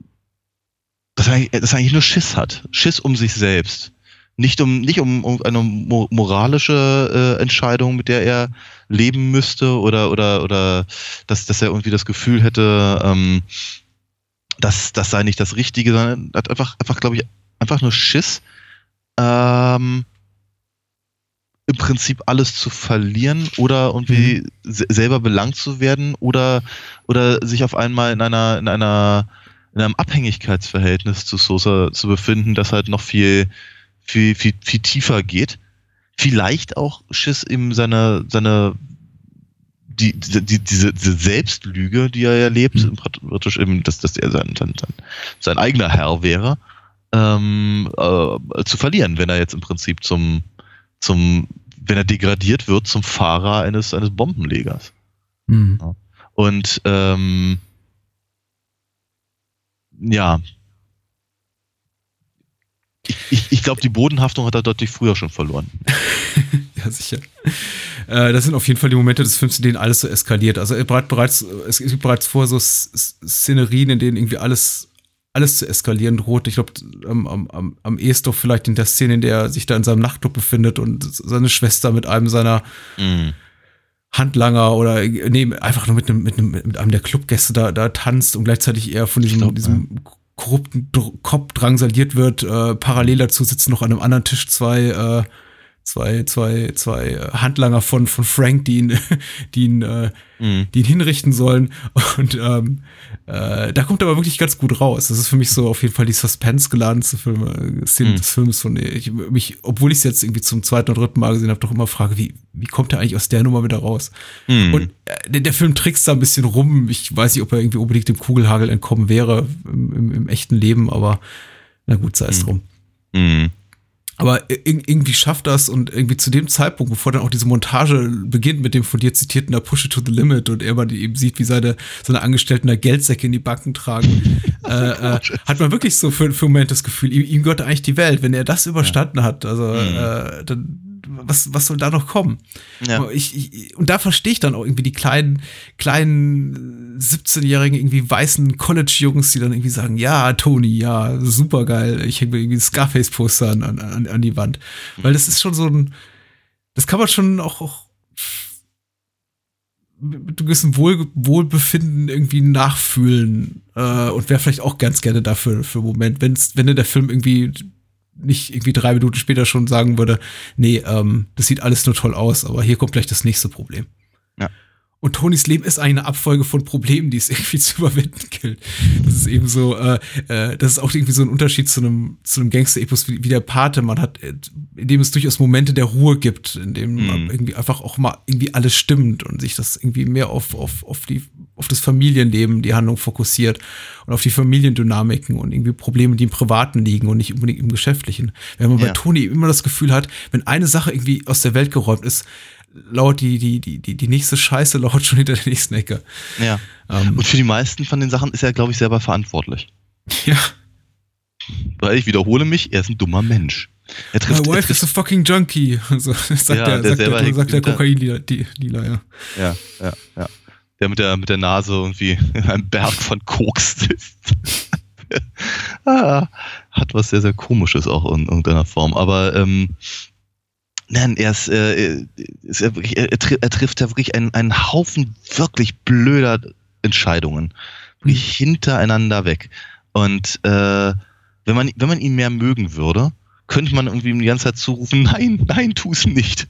dass er, dass er eigentlich nur Schiss hat. Schiss um sich selbst. Nicht um, nicht um, um eine mo moralische äh, Entscheidung, mit der er leben müsste oder, oder, oder, dass, dass er irgendwie das Gefühl hätte, ähm, dass das sei nicht das Richtige, sondern er hat einfach, einfach, glaube ich, einfach nur Schiss, ähm, im Prinzip alles zu verlieren oder irgendwie se selber belangt zu werden oder oder sich auf einmal in einer in einer in einem Abhängigkeitsverhältnis zu Sosa zu befinden, das halt noch viel viel viel viel tiefer geht. Vielleicht auch Schiss eben seine seine die, die, die, diese, diese Selbstlüge, die er erlebt, Mhm. praktisch eben, dass, dass er sein, sein, sein, sein eigener Herr wäre, ähm, äh, zu verlieren, wenn er jetzt im Prinzip zum, zum, wenn er degradiert wird zum Fahrer eines, eines Bombenlegers. Hm. Und ähm, ja. Ich, ich, ich glaube, die Bodenhaftung hat er deutlich früher schon verloren. [laughs] Ja, sicher. Äh, das sind auf jeden Fall die Momente des Films, in denen alles so eskaliert. Also er bereit, bereits, es gibt bereits vorher so Szenerien, in denen irgendwie alles, alles zu eskalieren droht. Ich glaube, am, am, am, am ehesten doch vielleicht in der Szene, in der er sich da in seinem Nachtclub befindet und seine Schwester mit einem seiner Mhm. Handlanger oder nee, einfach nur mit einem, mit einem, mit einem der Clubgäste da, da tanzt und gleichzeitig eher von diesem, glaub, diesem korrupten Dr Kopf drangsaliert wird. Äh, parallel dazu sitzen noch an einem anderen Tisch zwei, äh, zwei, zwei, zwei äh, Handlanger von, von Frank, die ihn, [laughs] die ihn, äh, Mhm. die ihn hinrichten sollen. Und ähm, äh, da kommt er aber wirklich ganz gut raus. Das ist für mich so auf jeden Fall die suspense-geladenste Filme, Szene Mhm. des Films, von der ich mich, obwohl ich es jetzt irgendwie zum zweiten oder dritten Mal gesehen habe, doch immer frage, wie, wie kommt er eigentlich aus der Nummer wieder raus? Mhm. Und äh, der, der Film trickst da ein bisschen rum. Ich weiß nicht, ob er irgendwie unbedingt dem Kugelhagel entkommen wäre im, im, im echten Leben, aber na gut, sei es drum. Mhm. Aber ir- irgendwie schafft das und irgendwie zu dem Zeitpunkt, bevor dann auch diese Montage beginnt mit dem von dir zitierten da Push it to the limit und er mal eben sieht, wie seine, seine Angestellten da Geldsäcke in die Backen tragen, [laughs] äh, äh, hat man wirklich so für, für einen Moment das Gefühl, ihm, ihm gehört eigentlich die Welt. Wenn er das überstanden hat, also äh, dann was, was soll da noch kommen? Ja. Ich, ich, und da verstehe ich dann auch irgendwie die kleinen, kleinen 17-jährigen, irgendwie weißen College-Jungs, die dann irgendwie sagen, ja, Tony, ja, super geil, ich hänge mir irgendwie ein Scarface-Poster an, an, an die Wand. Weil das ist schon so ein, das kann man schon auch, auch mit einem gewissen Wohl, Wohlbefinden irgendwie nachfühlen äh, und wäre vielleicht auch ganz gerne dafür für einen Moment, wenn's, wenn der Film irgendwie nicht irgendwie drei Minuten später schon sagen würde, nee, ähm, das sieht alles nur toll aus, aber hier kommt gleich das nächste Problem. Ja. Und Tonys Leben ist eine Abfolge von Problemen, die es [laughs] irgendwie zu überwinden gilt. Das ist eben so, äh, äh, das ist auch irgendwie so ein Unterschied zu einem, zu einem Gangster-Epos wie, wie der Pate. Man hat, äh, in dem es durchaus Momente der Ruhe gibt, in dem man irgendwie einfach auch mal irgendwie alles stimmt und sich das irgendwie mehr auf, auf, auf die, auf das Familienleben, die Handlung fokussiert und auf die Familiendynamiken und irgendwie Probleme, die im Privaten liegen und nicht unbedingt im Geschäftlichen. Wenn man bei Ja. Toni immer das Gefühl hat, wenn eine Sache irgendwie aus der Welt geräumt ist, lauert die, die, die, die, die nächste Scheiße lauert schon hinter der nächsten Ecke. Ja. Ähm, Und für die meisten von den Sachen ist er, glaube ich, selber verantwortlich. ja. Weil ich wiederhole mich, er ist ein dummer Mensch. Er My trifft, er wife is trifft a fucking junkie. [laughs] So, sagt Ja, der, der sagt der, sagt der Kokain-Dealer, ja. ja, ja, ja. Der mit der, mit der Nase irgendwie in einem Berg von Koks sitzt. [laughs] ah, hat was sehr, sehr Komisches auch in irgendeiner Form. Aber ähm, nein, er ist, äh, ist er, wirklich, er, er tri- trifft ja wirklich einen, einen Haufen wirklich blöder Entscheidungen. Wirklich hintereinander weg. Und äh, wenn man, wenn man ihn mehr mögen würde, könnte man irgendwie ihm die ganze Zeit zurufen, nein, nein, tu es nicht.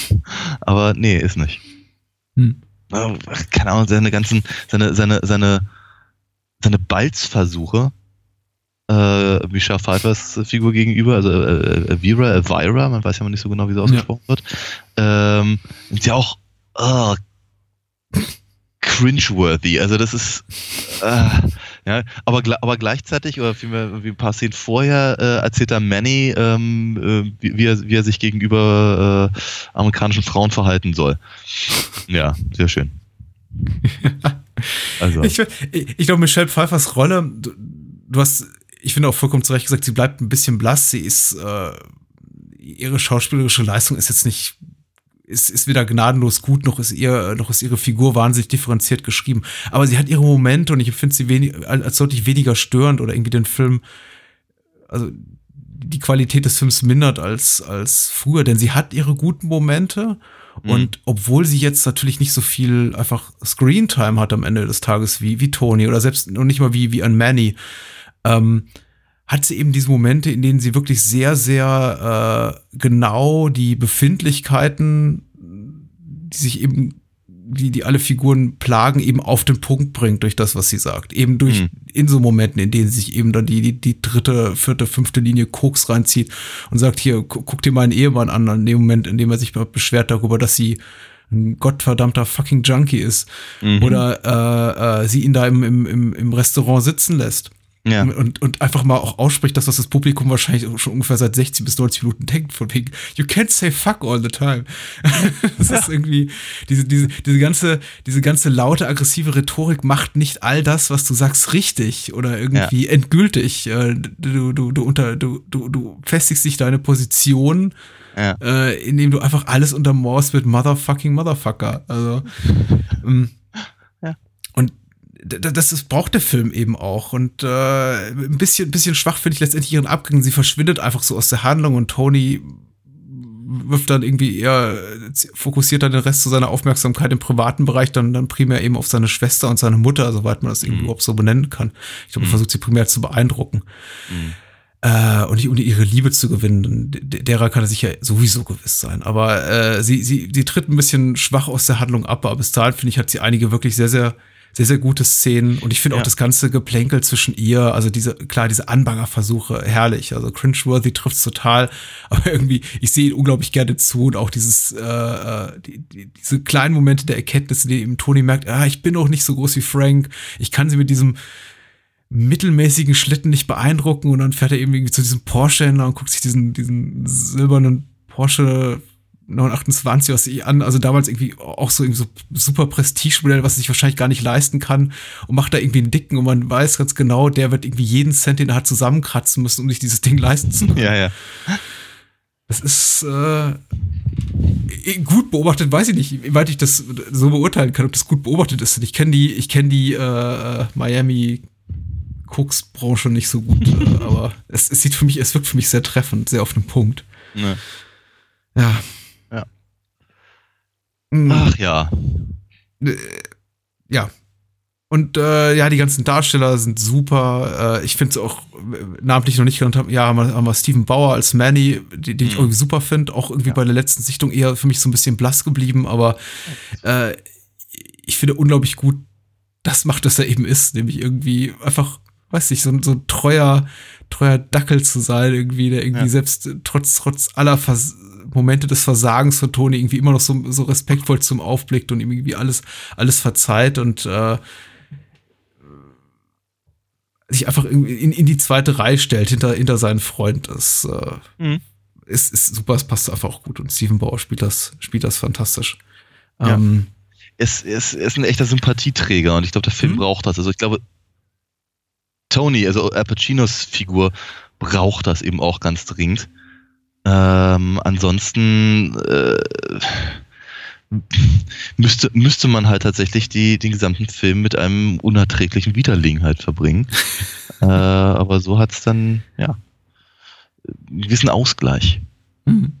[laughs] Aber nee, ist nicht. Hm. Ach, keine Ahnung, seine ganzen, seine, seine, seine, seine Balzversuche, äh, Michelle Pfeiffers Figur gegenüber, also äh, Elvira, Elvira, man weiß ja mal nicht so genau, wie sie ausgesprochen wird, ähm, sind ja auch oh, cringeworthy. Also das ist äh, ja, aber, aber gleichzeitig, oder vielmehr irgendwie ein paar Szenen vorher, äh, erzählt er Manny, ähm, äh, wie, wie, er, wie er sich gegenüber äh, amerikanischen Frauen verhalten soll. Ja, sehr schön. [laughs] Also, Ich, ich, ich glaube, Michelle Pfeiffers Rolle, du, du hast, ich finde auch vollkommen zu Recht gesagt, sie bleibt ein bisschen blass. Sie ist, äh, ihre schauspielerische Leistung ist jetzt nicht, ist, ist weder gnadenlos gut, noch ist ihr, noch ist ihre Figur wahnsinnig differenziert geschrieben. Aber sie hat ihre Momente und ich empfinde sie wenig, als deutlich weniger störend oder irgendwie den Film, also die Qualität des Films mindert als, als früher, denn sie hat ihre guten Momente. Und obwohl sie jetzt natürlich nicht so viel einfach Screentime hat am Ende des Tages wie, wie Tony oder selbst noch nicht mal wie, wie an Manny, ähm, hat sie eben diese Momente, in denen sie wirklich sehr, sehr äh, genau die Befindlichkeiten, die sich eben, die, die alle Figuren plagen, eben auf den Punkt bringt durch das, was sie sagt. Eben durch, Mhm. in so Momenten, in denen sie sich eben dann die, die, die dritte, vierte, fünfte Linie Koks reinzieht und sagt, hier, gu- guck dir meinen Ehemann an, in dem Moment, in dem er sich beschwert darüber, dass sie ein gottverdammter fucking Junkie ist. Mhm. Oder äh, äh, sie ihn da im, im, im Restaurant sitzen lässt. Ja. Und, und einfach mal auch ausspricht, das, was das Publikum wahrscheinlich schon ungefähr seit 60 bis 90 Minuten denkt, von wegen, you can't say fuck all the time. [laughs] das ist irgendwie, diese, diese, diese ganze, diese ganze laute, aggressive Rhetorik macht nicht all das, was du sagst, richtig oder irgendwie endgültig. Äh, Du, du, du, unter, du, du, du festigst dich deine Position, Ja. äh, indem du einfach alles untermauerst mit Motherfucking Motherfucker. Also, ähm, Ja. D- d- das ist, braucht der Film eben auch. Und äh, ein bisschen, ein bisschen schwach finde ich letztendlich ihren Abgang. Sie verschwindet einfach so aus der Handlung und Tony wirft dann irgendwie eher, äh, fokussiert dann den Rest zu seiner Aufmerksamkeit im privaten Bereich, dann, dann primär eben auf seine Schwester und seine Mutter, soweit man das irgendwie überhaupt so benennen kann. Ich glaube, er versucht sie primär zu beeindrucken. Äh, und nicht um ihre Liebe zu gewinnen, denn de- derer kann er sich ja sowieso gewiss sein. Aber äh, sie, sie, sie tritt ein bisschen schwach aus der Handlung ab, aber bis dahin, finde ich, hat sie einige wirklich sehr, sehr, sehr, sehr gute Szenen. Und ich finde Ja. auch das ganze Geplänkel zwischen ihr, also diese, klar, diese Anbangerversuche, herrlich. Also cringeworthy trifft's total, [laughs] aber irgendwie, ich sehe ihn unglaublich gerne zu und auch dieses, äh, äh, die, die, diese kleinen Momente der Erkenntnis, in denen eben Toni merkt, ah, ich bin auch nicht so groß wie Frank, ich kann sie mit diesem mittelmäßigen Schlitten nicht beeindrucken und dann fährt er eben irgendwie zu diesem Porsche-Händler und guckt sich diesen, diesen silbernen Porsche 928 aus sich an, also damals irgendwie auch so irgendwie so super Prestige-Modell, was sich wahrscheinlich gar nicht leisten kann und macht da irgendwie einen dicken und man weiß ganz genau, der wird irgendwie jeden Cent, den er hat, zusammenkratzen müssen, um sich dieses Ding leisten zu können. ja, ja. Das ist äh, gut beobachtet, weiß ich nicht, wie weit ich das so beurteilen kann, ob das gut beobachtet ist. Ich kenne die, ich kenne die äh, Miami Koks-Branche nicht so gut, [laughs] aber es, es sieht für mich, es wirkt für mich sehr treffend, sehr auf den Punkt. Ja. Ja. Mm, Ach ja. ja. Und äh, ja, die ganzen Darsteller sind super. Äh, ich finde es auch, äh, namentlich noch nicht genannt haben, ja, haben wir, haben wir Steven Bauer als Manny, die- den ich Mhm. irgendwie super finde. Auch irgendwie bei der letzten Sichtung eher für mich so ein bisschen blass geblieben, aber äh, ich finde unglaublich gut, das macht, dass er eben ist, nämlich irgendwie einfach, weiß nicht, so, ein- so ein treuer, treuer Dackel zu sein, irgendwie, der irgendwie Ja. selbst trotz, trotz aller Vers Momente des Versagens von Toni irgendwie immer noch so, so respektvoll zum aufblickt und ihm irgendwie alles, alles verzeiht und äh, sich einfach irgendwie in, in die zweite Reihe stellt hinter, hinter seinen Freund. Das äh, Mhm. ist, ist super, es passt einfach auch gut und Steven Bauer spielt das, spielt das fantastisch. Ja. Ähm, es, es, er ist ein echter Sympathieträger und ich glaube, der Film Mhm. braucht das. Also ich glaube, Tony, also Al Pacinos Figur, braucht das eben auch ganz dringend. Ähm, ansonsten äh, müsste, müsste man halt tatsächlich die, den gesamten Film mit einem unerträglichen Widerling halt verbringen. [laughs] äh, aber so hat's dann, ja, einen gewissen Ausgleich. Mhm.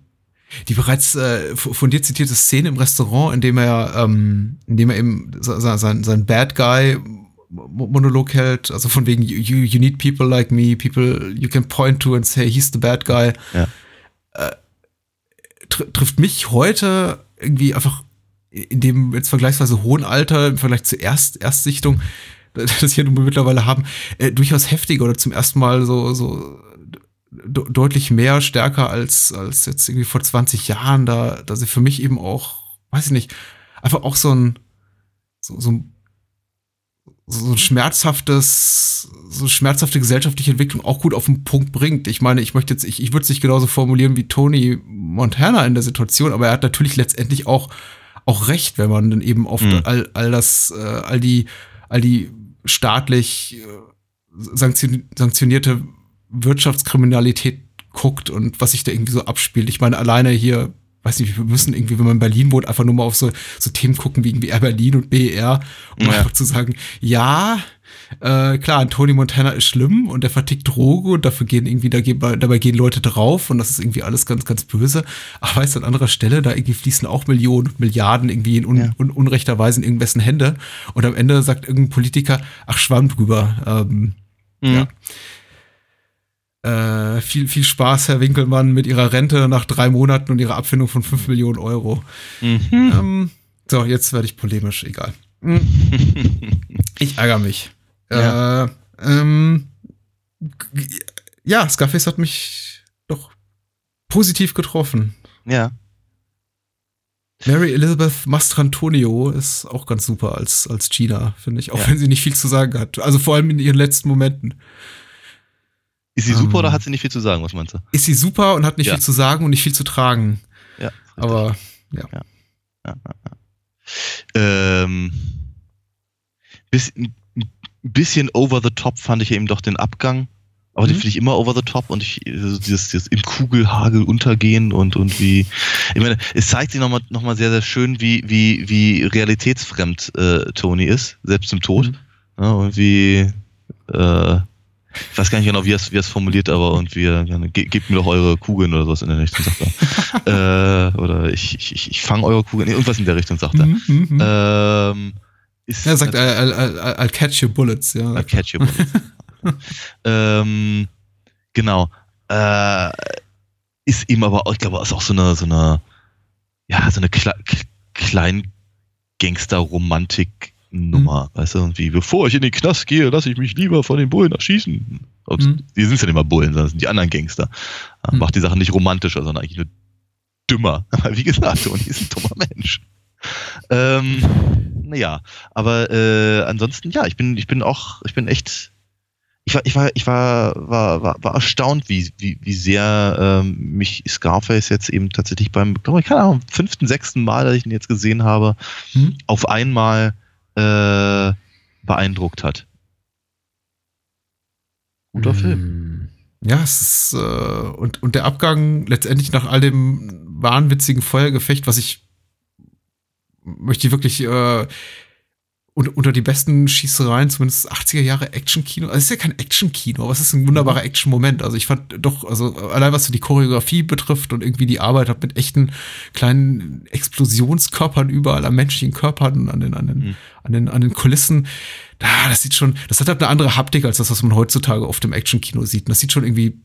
Die bereits äh, von dir zitierte Szene im Restaurant, in dem er, ähm, in dem er eben se- se- sein, sein Bad Guy Mo- Monolog hält, also von wegen you, you you need people like me, people you can point to and say he's the bad guy. Ja. Äh, tr trifft mich heute irgendwie einfach in dem jetzt vergleichsweise hohen Alter im Vergleich zur Erst Erstsichtung, [laughs] das wir mittlerweile haben, äh, durchaus heftiger oder zum ersten Mal so, so de deutlich mehr stärker als, als jetzt irgendwie vor 20 Jahren, da, da sie für mich eben auch, weiß ich nicht, einfach auch so ein, so, so, ein- so ein schmerzhaftes, so schmerzhafte gesellschaftliche Entwicklung auch gut auf den Punkt bringt. Ich meine, ich möchte jetzt, ich, ich würde es nicht genauso formulieren wie Tony Montana in der Situation, aber er hat natürlich letztendlich auch, auch recht, wenn man dann eben auf Mhm. all, all das, äh, all die, all die staatlich äh, sanktion, sanktionierte Wirtschaftskriminalität guckt und was sich da irgendwie so abspielt. Ich meine, alleine hier, weiß nicht, wir müssen irgendwie, wenn man in Berlin wohnt, einfach nur mal auf so, so Themen gucken wie irgendwie Air Berlin und BER, um Ja. einfach zu sagen, ja, äh, klar, Tony Montana ist schlimm und der vertickt Droge und dafür gehen irgendwie, da gehen, dabei gehen Leute drauf und das ist irgendwie alles ganz, ganz böse. Aber weißt du, an anderer Stelle, da irgendwie fließen auch Millionen und Milliarden irgendwie in un, Ja. un, unrechter Weise in irgendwessen Hände und am Ende sagt irgendein Politiker, ach, schwamm drüber. Ähm, Mhm. ja. Äh, viel, viel Spaß, Herr Winkelmann, mit Ihrer Rente nach drei Monaten und Ihrer Abfindung von 5 Millionen Euro. Mhm. Ähm, so, jetzt werde ich polemisch, egal. Hm. [laughs] Ich ärgere mich. Ja. Äh, ähm, ja, Scarface hat mich doch positiv getroffen. Ja. Mary Elizabeth Mastrantonio ist auch ganz super als, als Gina, finde ich, auch Ja. wenn sie nicht viel zu sagen hat. Also vor allem in ihren letzten Momenten. Ist sie super Ähm. oder hat sie nicht viel zu sagen? Was meinst du? Ist sie super und hat nicht Ja. viel zu sagen und nicht viel zu tragen. Ja. Aber ja. Ähm, bis, ein bisschen over the top fand ich eben doch den Abgang. Aber den Mhm. finde ich immer over the top und ich, also dieses, dieses im Kugelhagel untergehen und, und wie, ich meine, es zeigt sich nochmal noch mal sehr, sehr schön, wie, wie, wie realitätsfremd äh, Tony ist, selbst im Tod. Mhm. Ja, und wie, äh, ich weiß gar nicht genau, wie er es er formuliert, aber und er, ja, ge, gebt mir doch eure Kugeln oder sowas in der Richtung, sagt er. äh, oder ich, ich, ich, ich fange eure Kugeln, irgendwas in der Richtung, sagt er. Mhm, mhm, mhm. Ähm, ist er sagt, I'll, I'll, I'll, catch your bullets, ja. I'll catch you bullets. [laughs] ähm, genau. Äh, ist eben aber, auch, ich glaube, ist auch so eine, so eine, ja, so eine Kle Klein Gangster-Romantik-Nummer, weißt du, und wie, bevor ich in den Knast gehe, lasse ich mich lieber von den Bullen erschießen. Ob's- Mhm. Die sind ja nicht mal Bullen, sondern sind die anderen Gangster. Ja, Mhm. Macht die Sachen nicht romantischer, sondern eigentlich nur dümmer. [laughs] Aber wie gesagt, Toni ist ein dummer Mensch. Ähm, naja, aber äh, ansonsten, ja, ich bin, ich bin auch, ich bin echt, ich war, ich war, ich war, war, war, war erstaunt, wie, wie, wie sehr ähm, mich Scarface jetzt eben tatsächlich beim, glaube ich, keine Ahnung, fünften, sechsten Mal, dass ich ihn jetzt gesehen habe, Hm? auf einmal äh, beeindruckt hat. Guter Film. Mm. Ja, es ist, äh, und, und der Abgang letztendlich nach all dem wahnwitzigen Feuergefecht, was ich möchte ich wirklich äh, un, unter die besten Schießereien, zumindest 80er Jahre Action-Kino. Also es ist ja kein Action-Kino, aber es ist ein wunderbarer Action-Moment. Also ich fand doch, also allein was so die Choreografie betrifft und irgendwie die Arbeit hat mit echten kleinen Explosionskörpern überall, an menschlichen Körpern, an den, an den, Mhm. an den, an den Kulissen. Da, das sieht schon, das hat halt eine andere Haptik als das, was man heutzutage oft im Action-Kino sieht. Und das sieht schon irgendwie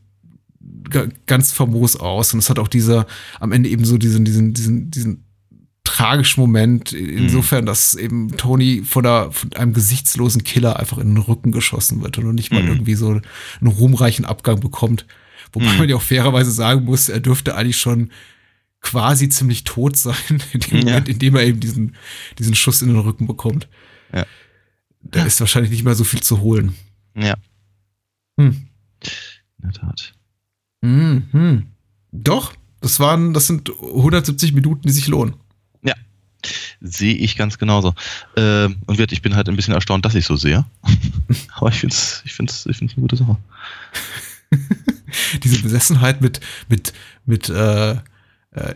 ga- ganz famos aus. Und es hat auch dieser, am Ende eben so diesen, diesen, diesen, diesen tragischen Moment, insofern, dass eben Tony von, der, von einem gesichtslosen Killer einfach in den Rücken geschossen wird und nicht mal Mhm. irgendwie so einen ruhmreichen Abgang bekommt. Wobei Mhm. man ja auch fairerweise sagen muss, er dürfte eigentlich schon quasi ziemlich tot sein, [laughs] in dem Ja. Moment, in dem er eben diesen, diesen Schuss in den Rücken bekommt. Ja. Da ist wahrscheinlich nicht mehr so viel zu holen. Ja, Hm. in der Tat. Mhm. Doch, das waren, das sind 170 Minuten, die sich lohnen. Sehe ich ganz genauso. Ähm, und wird, ich bin halt ein bisschen erstaunt, dass ich so sehe. [laughs] Aber ich finde es ich find's, ich find's eine gute Sache. [laughs] Diese Besessenheit mit, mit, mit, äh, äh,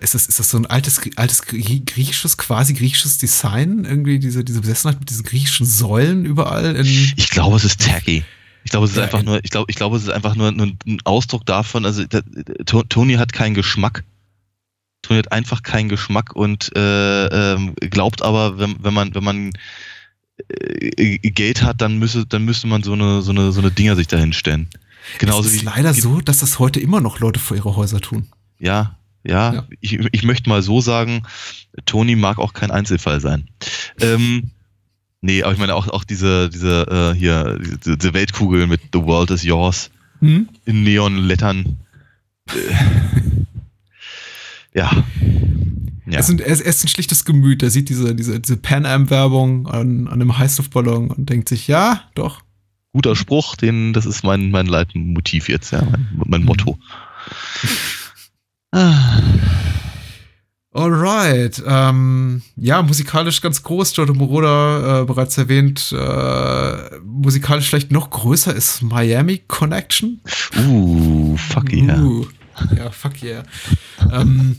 ist das, ist das so ein altes, altes Grie- griechisches, quasi griechisches Design? Irgendwie diese, diese Besessenheit mit diesen griechischen Säulen überall Ich glaube, es ist tacky. Ich glaube, es ist Ja, einfach in- nur, ich glaube, ich glaube, es ist einfach nur, ein Ausdruck davon, also Tony hat keinen Geschmack. Hat einfach keinen Geschmack und äh, ähm, glaubt aber, wenn, wenn man, wenn man äh, Geld hat, dann müsse, dann müsste man so eine, so eine, so eine Dinger sich dahin stellen. Genauso es ist wie leider so, dass das heute immer noch Leute vor ihre Häuser tun. Ja, ja, Ja. Ich, ich möchte mal so sagen, Tony mag auch kein Einzelfall sein. Ähm, nee, aber ich meine auch, auch diese, diese, äh, hier, diese, diese Weltkugel mit The World is Yours Hm? in Neonlettern. Äh, [laughs] ja. Ja. Er, ist ein, er, ist, ein schlichtes Gemüt. Er sieht diese, diese, diese Pan Am-Werbung an, an einem Heißluftballon und denkt sich, ja, doch. Guter Spruch, den, das ist mein, mein Leitmotiv jetzt, ja, mein, mein Motto. Ah, Alright. Ähm, ja, musikalisch ganz groß. Giorgio Moroder, äh, bereits erwähnt. Äh, musikalisch vielleicht noch größer ist Miami Connection. Uh, fuck yeah. Uh, ja, fuck yeah. ähm,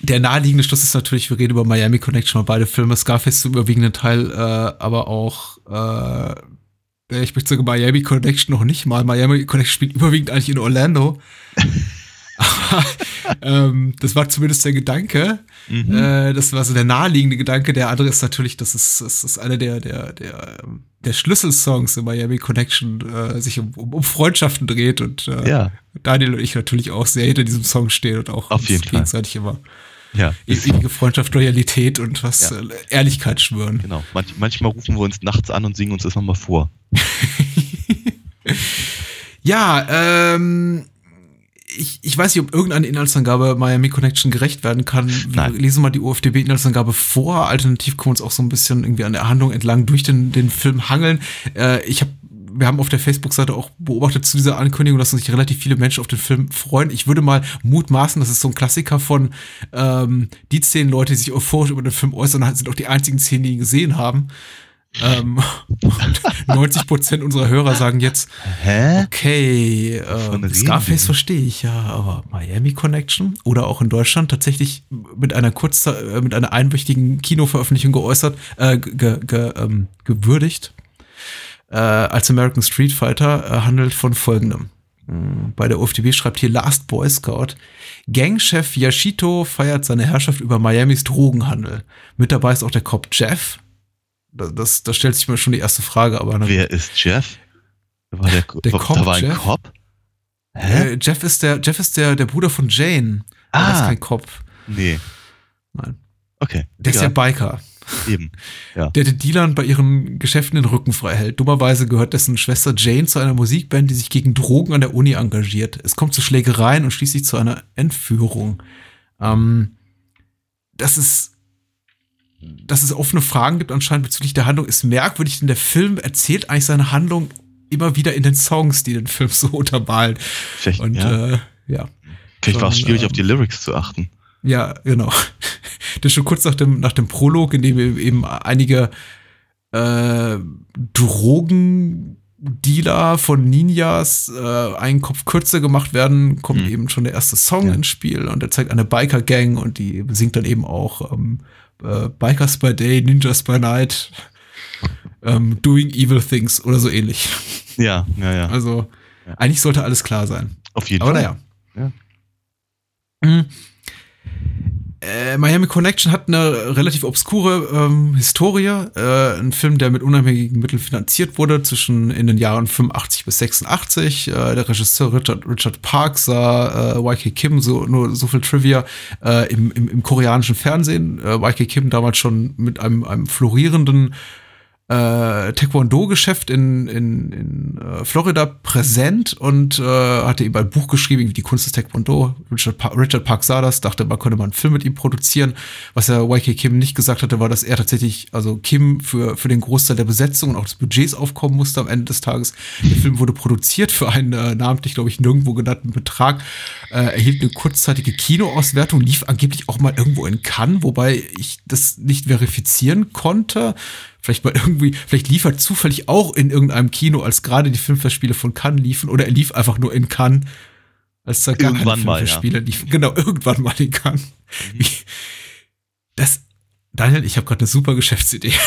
der naheliegende Schluss ist natürlich, wir reden über Miami Connection, beide Filme, Scarface zum überwiegenden Teil, äh, aber auch, äh, ich möchte sagen, Miami Connection noch nicht mal. Miami Connection spielt überwiegend eigentlich in Orlando. [laughs] ähm, das war zumindest der Gedanke. Mhm. Äh, das war so der naheliegende Gedanke. Der andere ist natürlich, das ist, das ist einer der, der, der, ähm, der Schlüsselsongs in Miami Connection äh, sich um, um, um Freundschaften dreht und äh, Ja. Daniel und ich natürlich auch sehr hinter diesem Song stehen und auch Auf jeden Fall. gegenseitig immer Ja. ewige Freundschaft, Loyalität und was Ja. äh, Ehrlichkeit schwören. Genau. Manch, manchmal rufen wir uns nachts an und singen uns das nochmal vor. [laughs] Ja, ähm, ich, ich weiß nicht, ob irgendeine Inhaltsangabe Miami Connection gerecht werden kann. Wir Nein. lesen mal die UFDB-Inhaltsangabe vor. Alternativ können wir uns auch so ein bisschen irgendwie an der Handlung entlang durch den, den Film hangeln. Äh, ich habe wir haben auf der Facebook-Seite auch beobachtet zu dieser Ankündigung, dass sich relativ viele Menschen auf den Film freuen. Ich würde mal mutmaßen, das ist so ein Klassiker von ähm, die zehn Leute, die sich euphorisch über den Film äußern, sind auch die einzigen zehn, die ihn gesehen haben. Ähm, [laughs] und 90 Prozent unserer Hörer sagen jetzt, Hä? Okay, äh, Scarface verstehe ich ja, aber Miami Connection oder auch in Deutschland tatsächlich mit einer kurz äh, mit einer einwöchigen Kinoveröffentlichung geäußert, äh, ge, ge, ähm, gewürdigt äh, als American Street Fighter äh, handelt von folgendem. Mm, Bei der UFDB schreibt hier Last Boy Scout. Gangchef Yashito feiert seine Herrschaft über Miamis Drogenhandel. Mit dabei ist auch der Cop Jeff. Da, das, da stellt sich mir schon die erste Frage, aber na Wer ist Jeff? Da war der, Der da Cop war ein Jeff? Cop? Hä? Äh, Jeff ist der, Jeff ist der, der Bruder von Jane. Ah. Der ist Ah. kein Cop. Nee. Nein. Okay. Der ist der Biker, eben. Ja. der den Dealern bei ihren Geschäften den Rücken frei hält. Dummerweise gehört dessen Schwester Jane zu einer Musikband, die sich gegen Drogen an der Uni engagiert. Es kommt zu Schlägereien und schließlich zu einer Entführung. Ähm, das ist, dass es offene Fragen gibt anscheinend bezüglich der Handlung, ist merkwürdig, denn der Film erzählt eigentlich seine Handlung immer wieder in den Songs, die den Film so [laughs] untermalen. Vielleicht, Und ja. äh, ja. Vielleicht war es schwierig, ähm, auf die Lyrics zu achten. Ja, genau. [laughs] Das ist schon kurz nach dem, nach dem Prolog, in dem eben einige äh, Drogendealer von Ninjas äh, einen Kopf kürzer gemacht werden, kommt Hm. eben schon der erste Song Ja. ins Spiel und der zeigt eine Biker-Gang und die singt dann eben auch ähm, äh, Bikers by Day, Ninjas by Night, ähm, Doing Evil Things oder so ähnlich. Ja, ja, ja. Also Ja. eigentlich sollte alles klar sein. Auf jeden Aber Fall. naja. Ja. Mhm. Äh, Miami Connection hat eine relativ obskure ähm, Historie. Äh, ein Film, der mit unabhängigen Mitteln finanziert wurde, zwischen in den Jahren 85 bis 86. Äh, der Regisseur Richard, Richard Park sah äh, YK Kim, so, nur so viel Trivia, äh, im, im, im koreanischen Fernsehen. Äh, YK Kim damals schon mit einem, einem florierenden äh, Taekwondo-Geschäft in, in, in äh, Florida präsent und äh, hatte eben ein Buch geschrieben, die Kunst des Taekwondo. Richard, pa Richard Park sah das, dachte, man könnte mal einen Film mit ihm produzieren. Was er YK Kim nicht gesagt hatte, war, dass er tatsächlich, also Kim für, für den Großteil der Besetzung und auch des Budgets aufkommen musste am Ende des Tages. Der Film wurde produziert für einen äh, namentlich, glaube ich, nirgendwo genannten Betrag, äh, erhielt eine kurzzeitige Kinoauswertung, lief angeblich auch mal irgendwo in Cannes, wobei ich das nicht verifizieren konnte. Vielleicht mal irgendwie, vielleicht lief er zufällig auch in irgendeinem Kino, als gerade die Filmfestspiele von Cannes liefen, oder er lief einfach nur in Cannes, als da gar Irgendwann keine mal, Filmfestspiele liefen. Genau, [laughs] irgendwann mal in Cannes. Wie- Das, Daniel, ich habe gerade eine super Geschäftsidee. [laughs]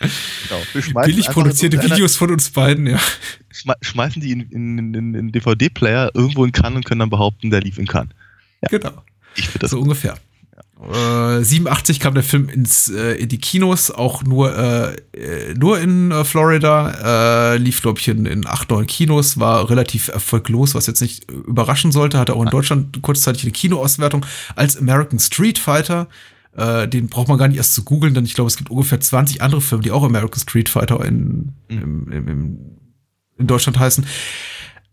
Genau. Wir schmeißen Billig produzierte Videos von uns beiden, ja. Schme schmeißen die in, in, in, in, in DVD-Player irgendwo in Cannes und können dann behaupten, der lief in Cannes. Genau. Ich finde das so ungefähr. Äh, 87 kam der Film ins, äh, in die Kinos, auch nur, äh, äh, nur in äh, Florida, äh, lief, glaube ich, in, in acht, neun Kinos, war relativ erfolglos, was jetzt nicht äh, überraschen sollte, hatte auch in Deutschland kurzzeitig eine Kinoauswertung als American Street Fighter. Äh, den braucht man gar nicht erst zu googeln, denn ich glaube, es gibt ungefähr 20 andere Filme, die auch American Street Fighter in, im, im, im, in Deutschland heißen.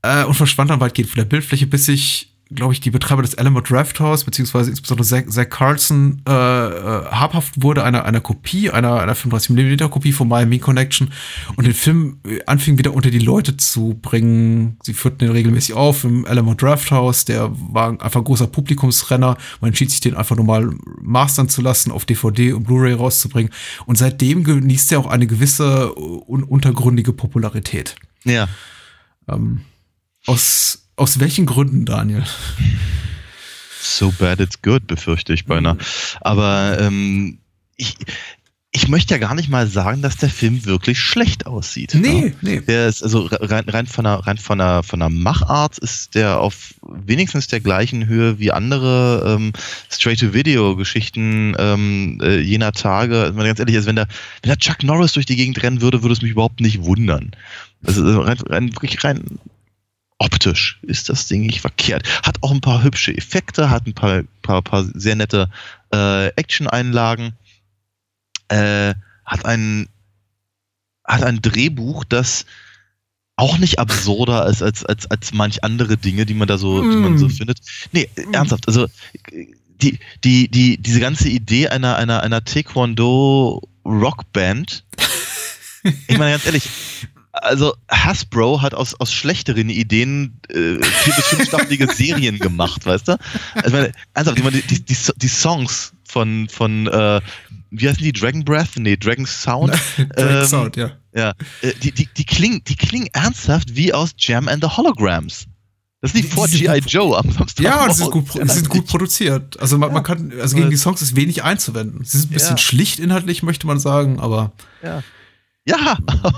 Äh, und verschwand dann weitgehend von der Bildfläche, bis sich, glaube ich, die Betreiber des Alamo Draft House, beziehungsweise insbesondere Zach, Zach Carlson, äh, äh, habhaft wurde einer, einer Kopie, einer, einer 35mm Kopie von Miami Connection und den Film äh, anfing wieder unter die Leute zu bringen. Sie führten den regelmäßig auf im Alamo Draft House, der war einfach ein großer Publikumsrenner. Man entschied sich den einfach nur mal mastern zu lassen, auf DVD und Blu-ray rauszubringen. Und seitdem genießt er auch eine gewisse un untergründige Popularität. Ja. Ähm, aus, aus welchen Gründen, Daniel? So bad it's good, befürchte ich beinahe. Aber ähm, ich, ich möchte ja gar nicht mal sagen, dass der Film wirklich schlecht aussieht. ne? nee. Der ist also rein, rein von der rein von der von der Machart ist der auf wenigstens der gleichen Höhe wie andere ähm, Straight-to-Video-Geschichten ähm, äh, jener Tage. Also, wenn man ganz ehrlich ist, wenn der wenn der Chuck Norris durch die Gegend rennen würde, würde es mich überhaupt nicht wundern. Also äh, rein, rein wirklich rein optisch ist das Ding nicht verkehrt. Hat auch ein paar hübsche Effekte, hat ein paar paar, paar sehr nette äh, Action-Einlagen. Äh, hat ein hat ein Drehbuch, das auch nicht absurder ist als, als, als manch andere Dinge, die man da so, die man so Mm. findet. Nee, ernsthaft, also die, die, die, diese ganze Idee einer, einer, einer Taekwondo-Rockband, [laughs] ich meine ganz ehrlich, also Hasbro hat aus, aus schlechteren Ideen äh, vier bis fünfstaffelige [laughs] Serien gemacht, weißt du? Also, meine, ernsthaft, ich meine, die, die, die Songs von, von äh, wie heißen die? Dragon Breath? Nee, Dragon Sound. [laughs] Drake Ähm, Sound, ja. Ja, äh, die, die, die, klingen, die klingen ernsthaft wie aus Jam and the Holograms. Das liegt Die- vor G.I. Joe am Samstag. Ja, sie sind gut, sie sind gut produziert. Also man, man kann, also gegen die Songs ist wenig einzuwenden. Sie sind ein bisschen Ja. schlicht inhaltlich, möchte man sagen, aber Ja, ja [laughs]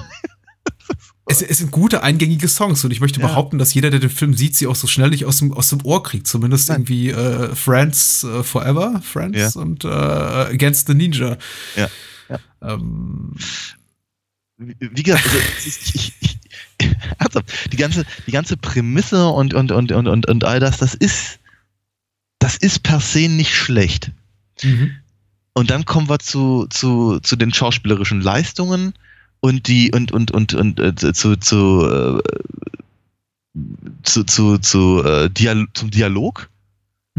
es, es sind gute eingängige Songs und ich möchte Ja. behaupten, dass jeder, der den Film sieht, sie auch so schnell nicht aus dem, aus dem Ohr kriegt. Zumindest Nein. irgendwie äh, Friends äh, Forever, Friends Ja. und äh, Against the Ninja. Ja. Ja. Ähm, wie wie gesagt, also, ich, ich, [laughs] ernsthaft, die ganze, die ganze Prämisse und, und, und, und, und, und all das, das ist, das ist per se nicht schlecht. mhm. Und dann kommen wir zu, zu, zu den schauspielerischen Leistungen und die und und und und äh, zu zu äh, zu zu, zu äh, Dial zum Dialog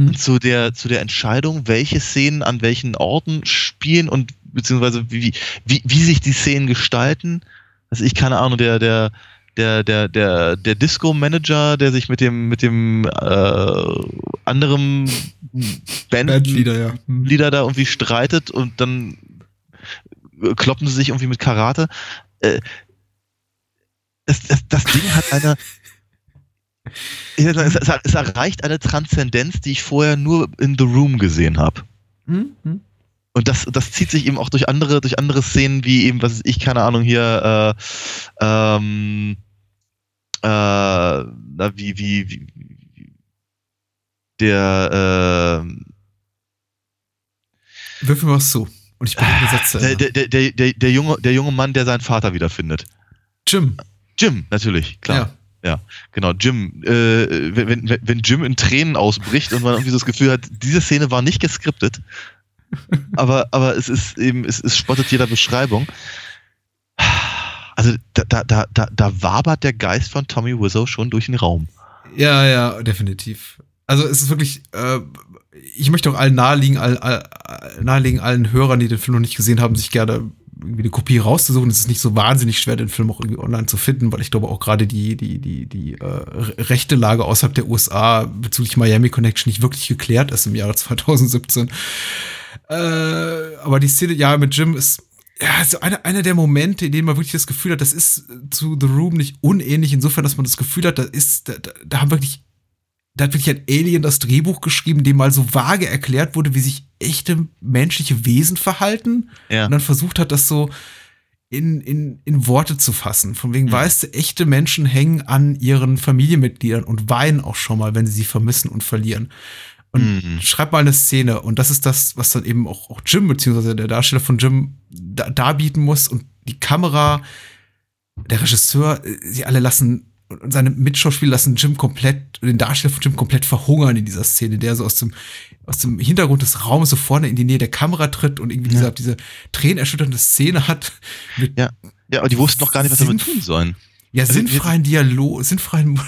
Mhm. und zu der zu der Entscheidung, welche Szenen an welchen Orten spielen und beziehungsweise wie wie wie sich die Szenen gestalten. Also ich keine Ahnung, der der der der der der Disco Manager, der sich mit dem mit dem äh, anderen Band Bandleader, ja. Mhm. Lieder da irgendwie streitet und dann kloppen sie sich irgendwie mit Karate. Äh, das, das, das Ding hat eine. Sagen, Es, es, erreicht eine Transzendenz, die ich vorher nur in The Room gesehen habe. Mhm. Mhm. Und das, das zieht sich eben auch durch andere, durch andere Szenen, wie eben, was weiß ich, keine Ahnung, hier, äh, ähm, äh, na, wie, wie, wie, wie der, äh, Wirf mir was zu. Und ich bringe die Sätze. der, der, der, der, der, junge, der junge Mann, der seinen Vater wiederfindet. Jim. Jim, natürlich, klar. Ja, genau, Jim. Äh, wenn, wenn, wenn Jim in Tränen ausbricht und man irgendwie so das Gefühl hat, diese Szene war nicht geskriptet, [laughs] aber, aber es ist eben, es, es spottet jeder Beschreibung. Also da, da, da, da, da wabert der Geist von Tommy Wiseau schon durch den Raum. Ja, ja, definitiv. Also es ist wirklich, äh, ich möchte auch allen nahelegen, all, all, nahelegen, allen Hörern, die den Film noch nicht gesehen haben, sich gerne irgendwie eine Kopie rauszusuchen. Es ist nicht so wahnsinnig schwer, den Film auch irgendwie online zu finden, weil ich glaube auch gerade die, die, die, die äh, rechte Lage außerhalb der USA bezüglich Miami Connection nicht wirklich geklärt ist im Jahre [laughs] 2017. Äh, aber die Szene, ja, mit Jim ist ja, so einer einer der Momente, in denen man wirklich das Gefühl hat, das ist zu The Room nicht unähnlich, insofern, dass man das Gefühl hat, da ist, da, da haben wirklich, da hat wirklich ein Alien das Drehbuch geschrieben, dem mal so vage erklärt wurde, wie sich echte menschliche Wesen verhalten. Ja. Und dann versucht hat, das so in, in, in Worte zu fassen. Von wegen, Mhm. weißt du, echte Menschen hängen an ihren Familienmitgliedern und weinen auch schon mal, wenn sie sie vermissen und verlieren. Und Mhm. schreib mal eine Szene. Und das ist das, was dann eben auch, auch Jim, beziehungsweise der Darsteller von Jim, da, darbieten muss. Und die Kamera, der Regisseur, äh, sie alle lassen, und seine Mitschauspieler lassen Jim komplett, den Darsteller von Jim komplett verhungern in dieser Szene, der so aus dem, aus dem Hintergrund des Raumes so vorne in die Nähe der Kamera tritt und irgendwie diese, diese tränenerschütternde Szene hat Ja. Ja, aber die wussten noch gar nicht, was sie damit tun sollen. ja, Also, sinnfreien Dialog, sinnfreien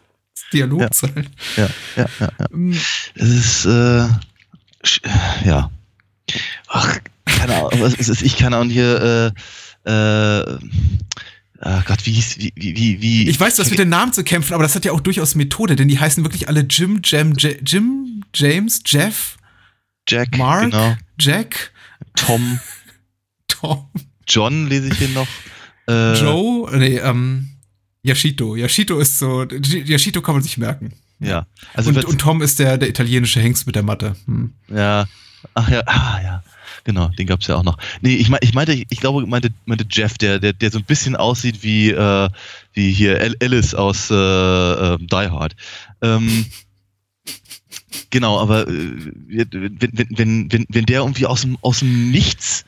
[laughs] Dialog Ja. sein. Ja, ja, ja, ja. Mm, Es ist, äh, ja. Ach, keine Ahnung, was ist es? Ich kann auch hier, äh, äh, ah Gott, wie hieß, wie, wie, wie, wie. Ich weiß, das mit den Namen zu kämpfen, aber das hat ja auch durchaus Methode, denn die heißen wirklich alle Jim, Jam, J Jim, James, Jeff, Jack, Mark, genau, Jack, Tom, [laughs] Tom, John lese ich hier noch. Äh, Joe, nee, ähm, Yashito. Yashito ist so, Yashito kann man sich merken. Ja, also und, und Tom ist der, der italienische Hengst mit der Matte. Hm. Ja, ach ja, ah ja, genau, den gab's ja auch noch. Nee, ich, mein, ich meinte, ich glaube, meinte, meinte Jeff, der, der, der so ein bisschen aussieht wie, äh, wie hier Al- Alice aus äh, äh, Die Hard. Ähm, genau, aber äh, wenn, wenn, wenn, wenn, wenn der irgendwie aus dem, aus dem Nichts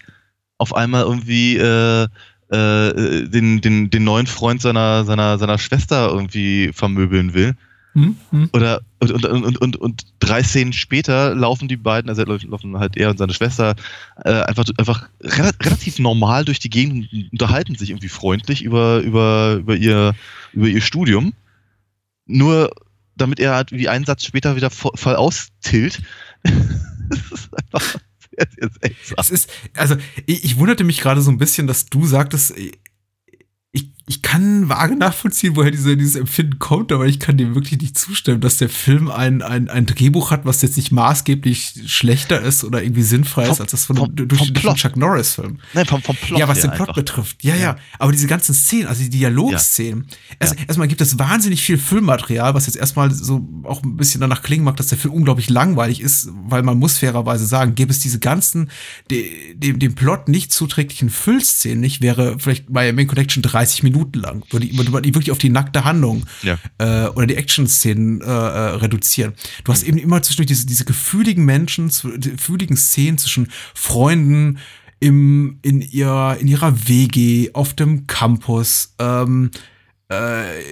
auf einmal irgendwie äh, äh, den, den, den neuen Freund seiner, seiner, seiner Schwester irgendwie vermöbeln will, Hm? Hm? oder und, und, und, und, und drei Szenen später laufen die beiden, also laufen halt er und seine Schwester äh, einfach, einfach rela relativ normal durch die Gegend und unterhalten sich irgendwie freundlich über, über, über, ihr, über ihr Studium. Nur damit er halt wie einen Satz später wieder vo- voll austilt. [laughs] das ist einfach sehr, sehr seltsam. Es ist, also ich, ich wunderte mich gerade so ein bisschen, dass du sagtest, ich, kann vage nachvollziehen, woher diese, dieses Empfinden kommt, aber ich kann dem wirklich nicht zustimmen, dass der Film ein, ein, ein Drehbuch hat, was jetzt nicht maßgeblich schlechter ist oder irgendwie sinnfrei ist als das von einem durchschnittlichen. Chuck Norris-Film. Nein, vom, vom Plot ja, was den Plot einfach. betrifft. Ja, ja, Aber diese ganzen Szenen, also die Dialogszenen. Also erstmal gibt es wahnsinnig viel Filmmaterial, was jetzt erstmal so auch ein bisschen danach klingen mag, dass der Film unglaublich langweilig ist, weil man muss fairerweise sagen, gäbe es diese ganzen, de, dem, dem Plot nicht zuträglichen Füllszenen nicht, wäre vielleicht Miami Connection 30 Minuten lang. Würde, würde man die wirklich auf die nackte Handlung Ja. äh, oder die Action-Szenen äh, äh, reduzieren. Du hast eben immer zwischendurch diese, diese gefühligen Menschen, die gefühligen Szenen zwischen Freunden im, in, ihr, in ihrer WG, auf dem Campus, ähm, äh,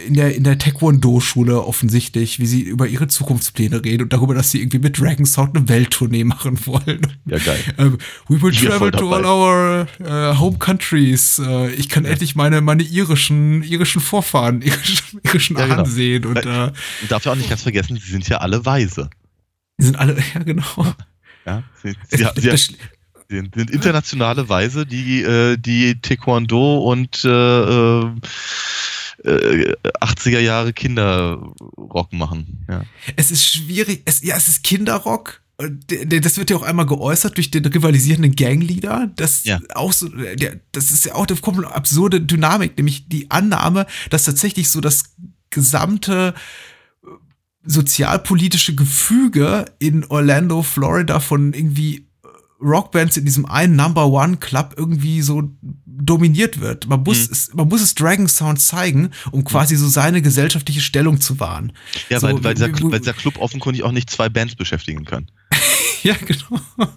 in der, in der Taekwondo-Schule offensichtlich, wie sie über ihre Zukunftspläne reden und darüber, dass sie irgendwie mit Dragon Sound eine Welttournee machen wollen. Ja, geil. Ähm, we will travel to all our äh, home countries. Äh, ich kann endlich meine, meine irischen, irischen Vorfahren, [laughs] irischen, irischen Ja, genau. Sehen und äh, Und darf ja auch nicht ganz vergessen, sie sind ja alle weise. die sind alle, [laughs] ja genau. Ja, sie, Es, sie, sie, das, Sie sind sind internationale Weise, die äh, die Taekwondo und äh, äh, 80er Jahre Kinderrock machen. Ja. es ist schwierig, es, ja, es ist Kinderrock. Der- Das wird ja auch einmal geäußert durch den rivalisierenden Gangleader. Das Ja. auch so, der, das ist ja auch eine komplett absurde Dynamik, nämlich die Annahme, dass tatsächlich so das gesamte äh, sozialpolitische Gefüge in Orlando, Florida von irgendwie äh, Rockbands in diesem einen Number One Club irgendwie so dominiert wird. Man muss, es, man muss es Dragon Sound zeigen, um quasi so seine gesellschaftliche Stellung zu wahren. Ja, so, weil, weil, dieser, weil dieser Club offenkundig auch nicht zwei Bands beschäftigen kann. [laughs] Ja, genau. [laughs]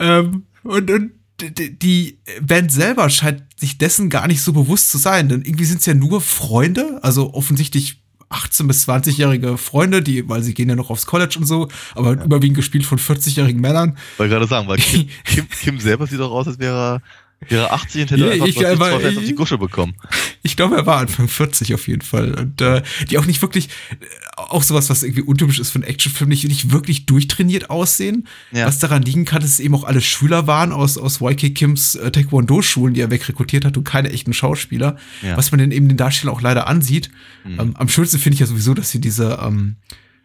ähm, und, und die Band selber scheint sich dessen gar nicht so bewusst zu sein, denn irgendwie sind es ja nur Freunde, also offensichtlich 18- bis 20-jährige Freunde, die, weil sie gehen ja noch aufs College und so, aber überwiegend gespielt von 40-jährigen Männern. Wollte gerade sagen, weil [laughs] Kim, Kim, Kim selber sieht doch aus, als wäre er, 80 und hätte Ja, einfach ich- aber auf die Gusche bekommen. Ich glaube, er war Anfang 40 auf jeden Fall. Und äh, die auch nicht wirklich, äh, auch sowas, was irgendwie untypisch ist für einen Actionfilm, nicht, nicht wirklich durchtrainiert aussehen. Ja. Was daran liegen kann, dass es eben auch alle Schüler waren aus, aus YK Kims äh, Taekwondo-Schulen, die er wegrekrutiert hat und keine echten Schauspieler. Ja. Was man denn eben den Darstellern auch leider ansieht. Ähm, am schönsten finde ich ja sowieso, dass sie diese, ähm,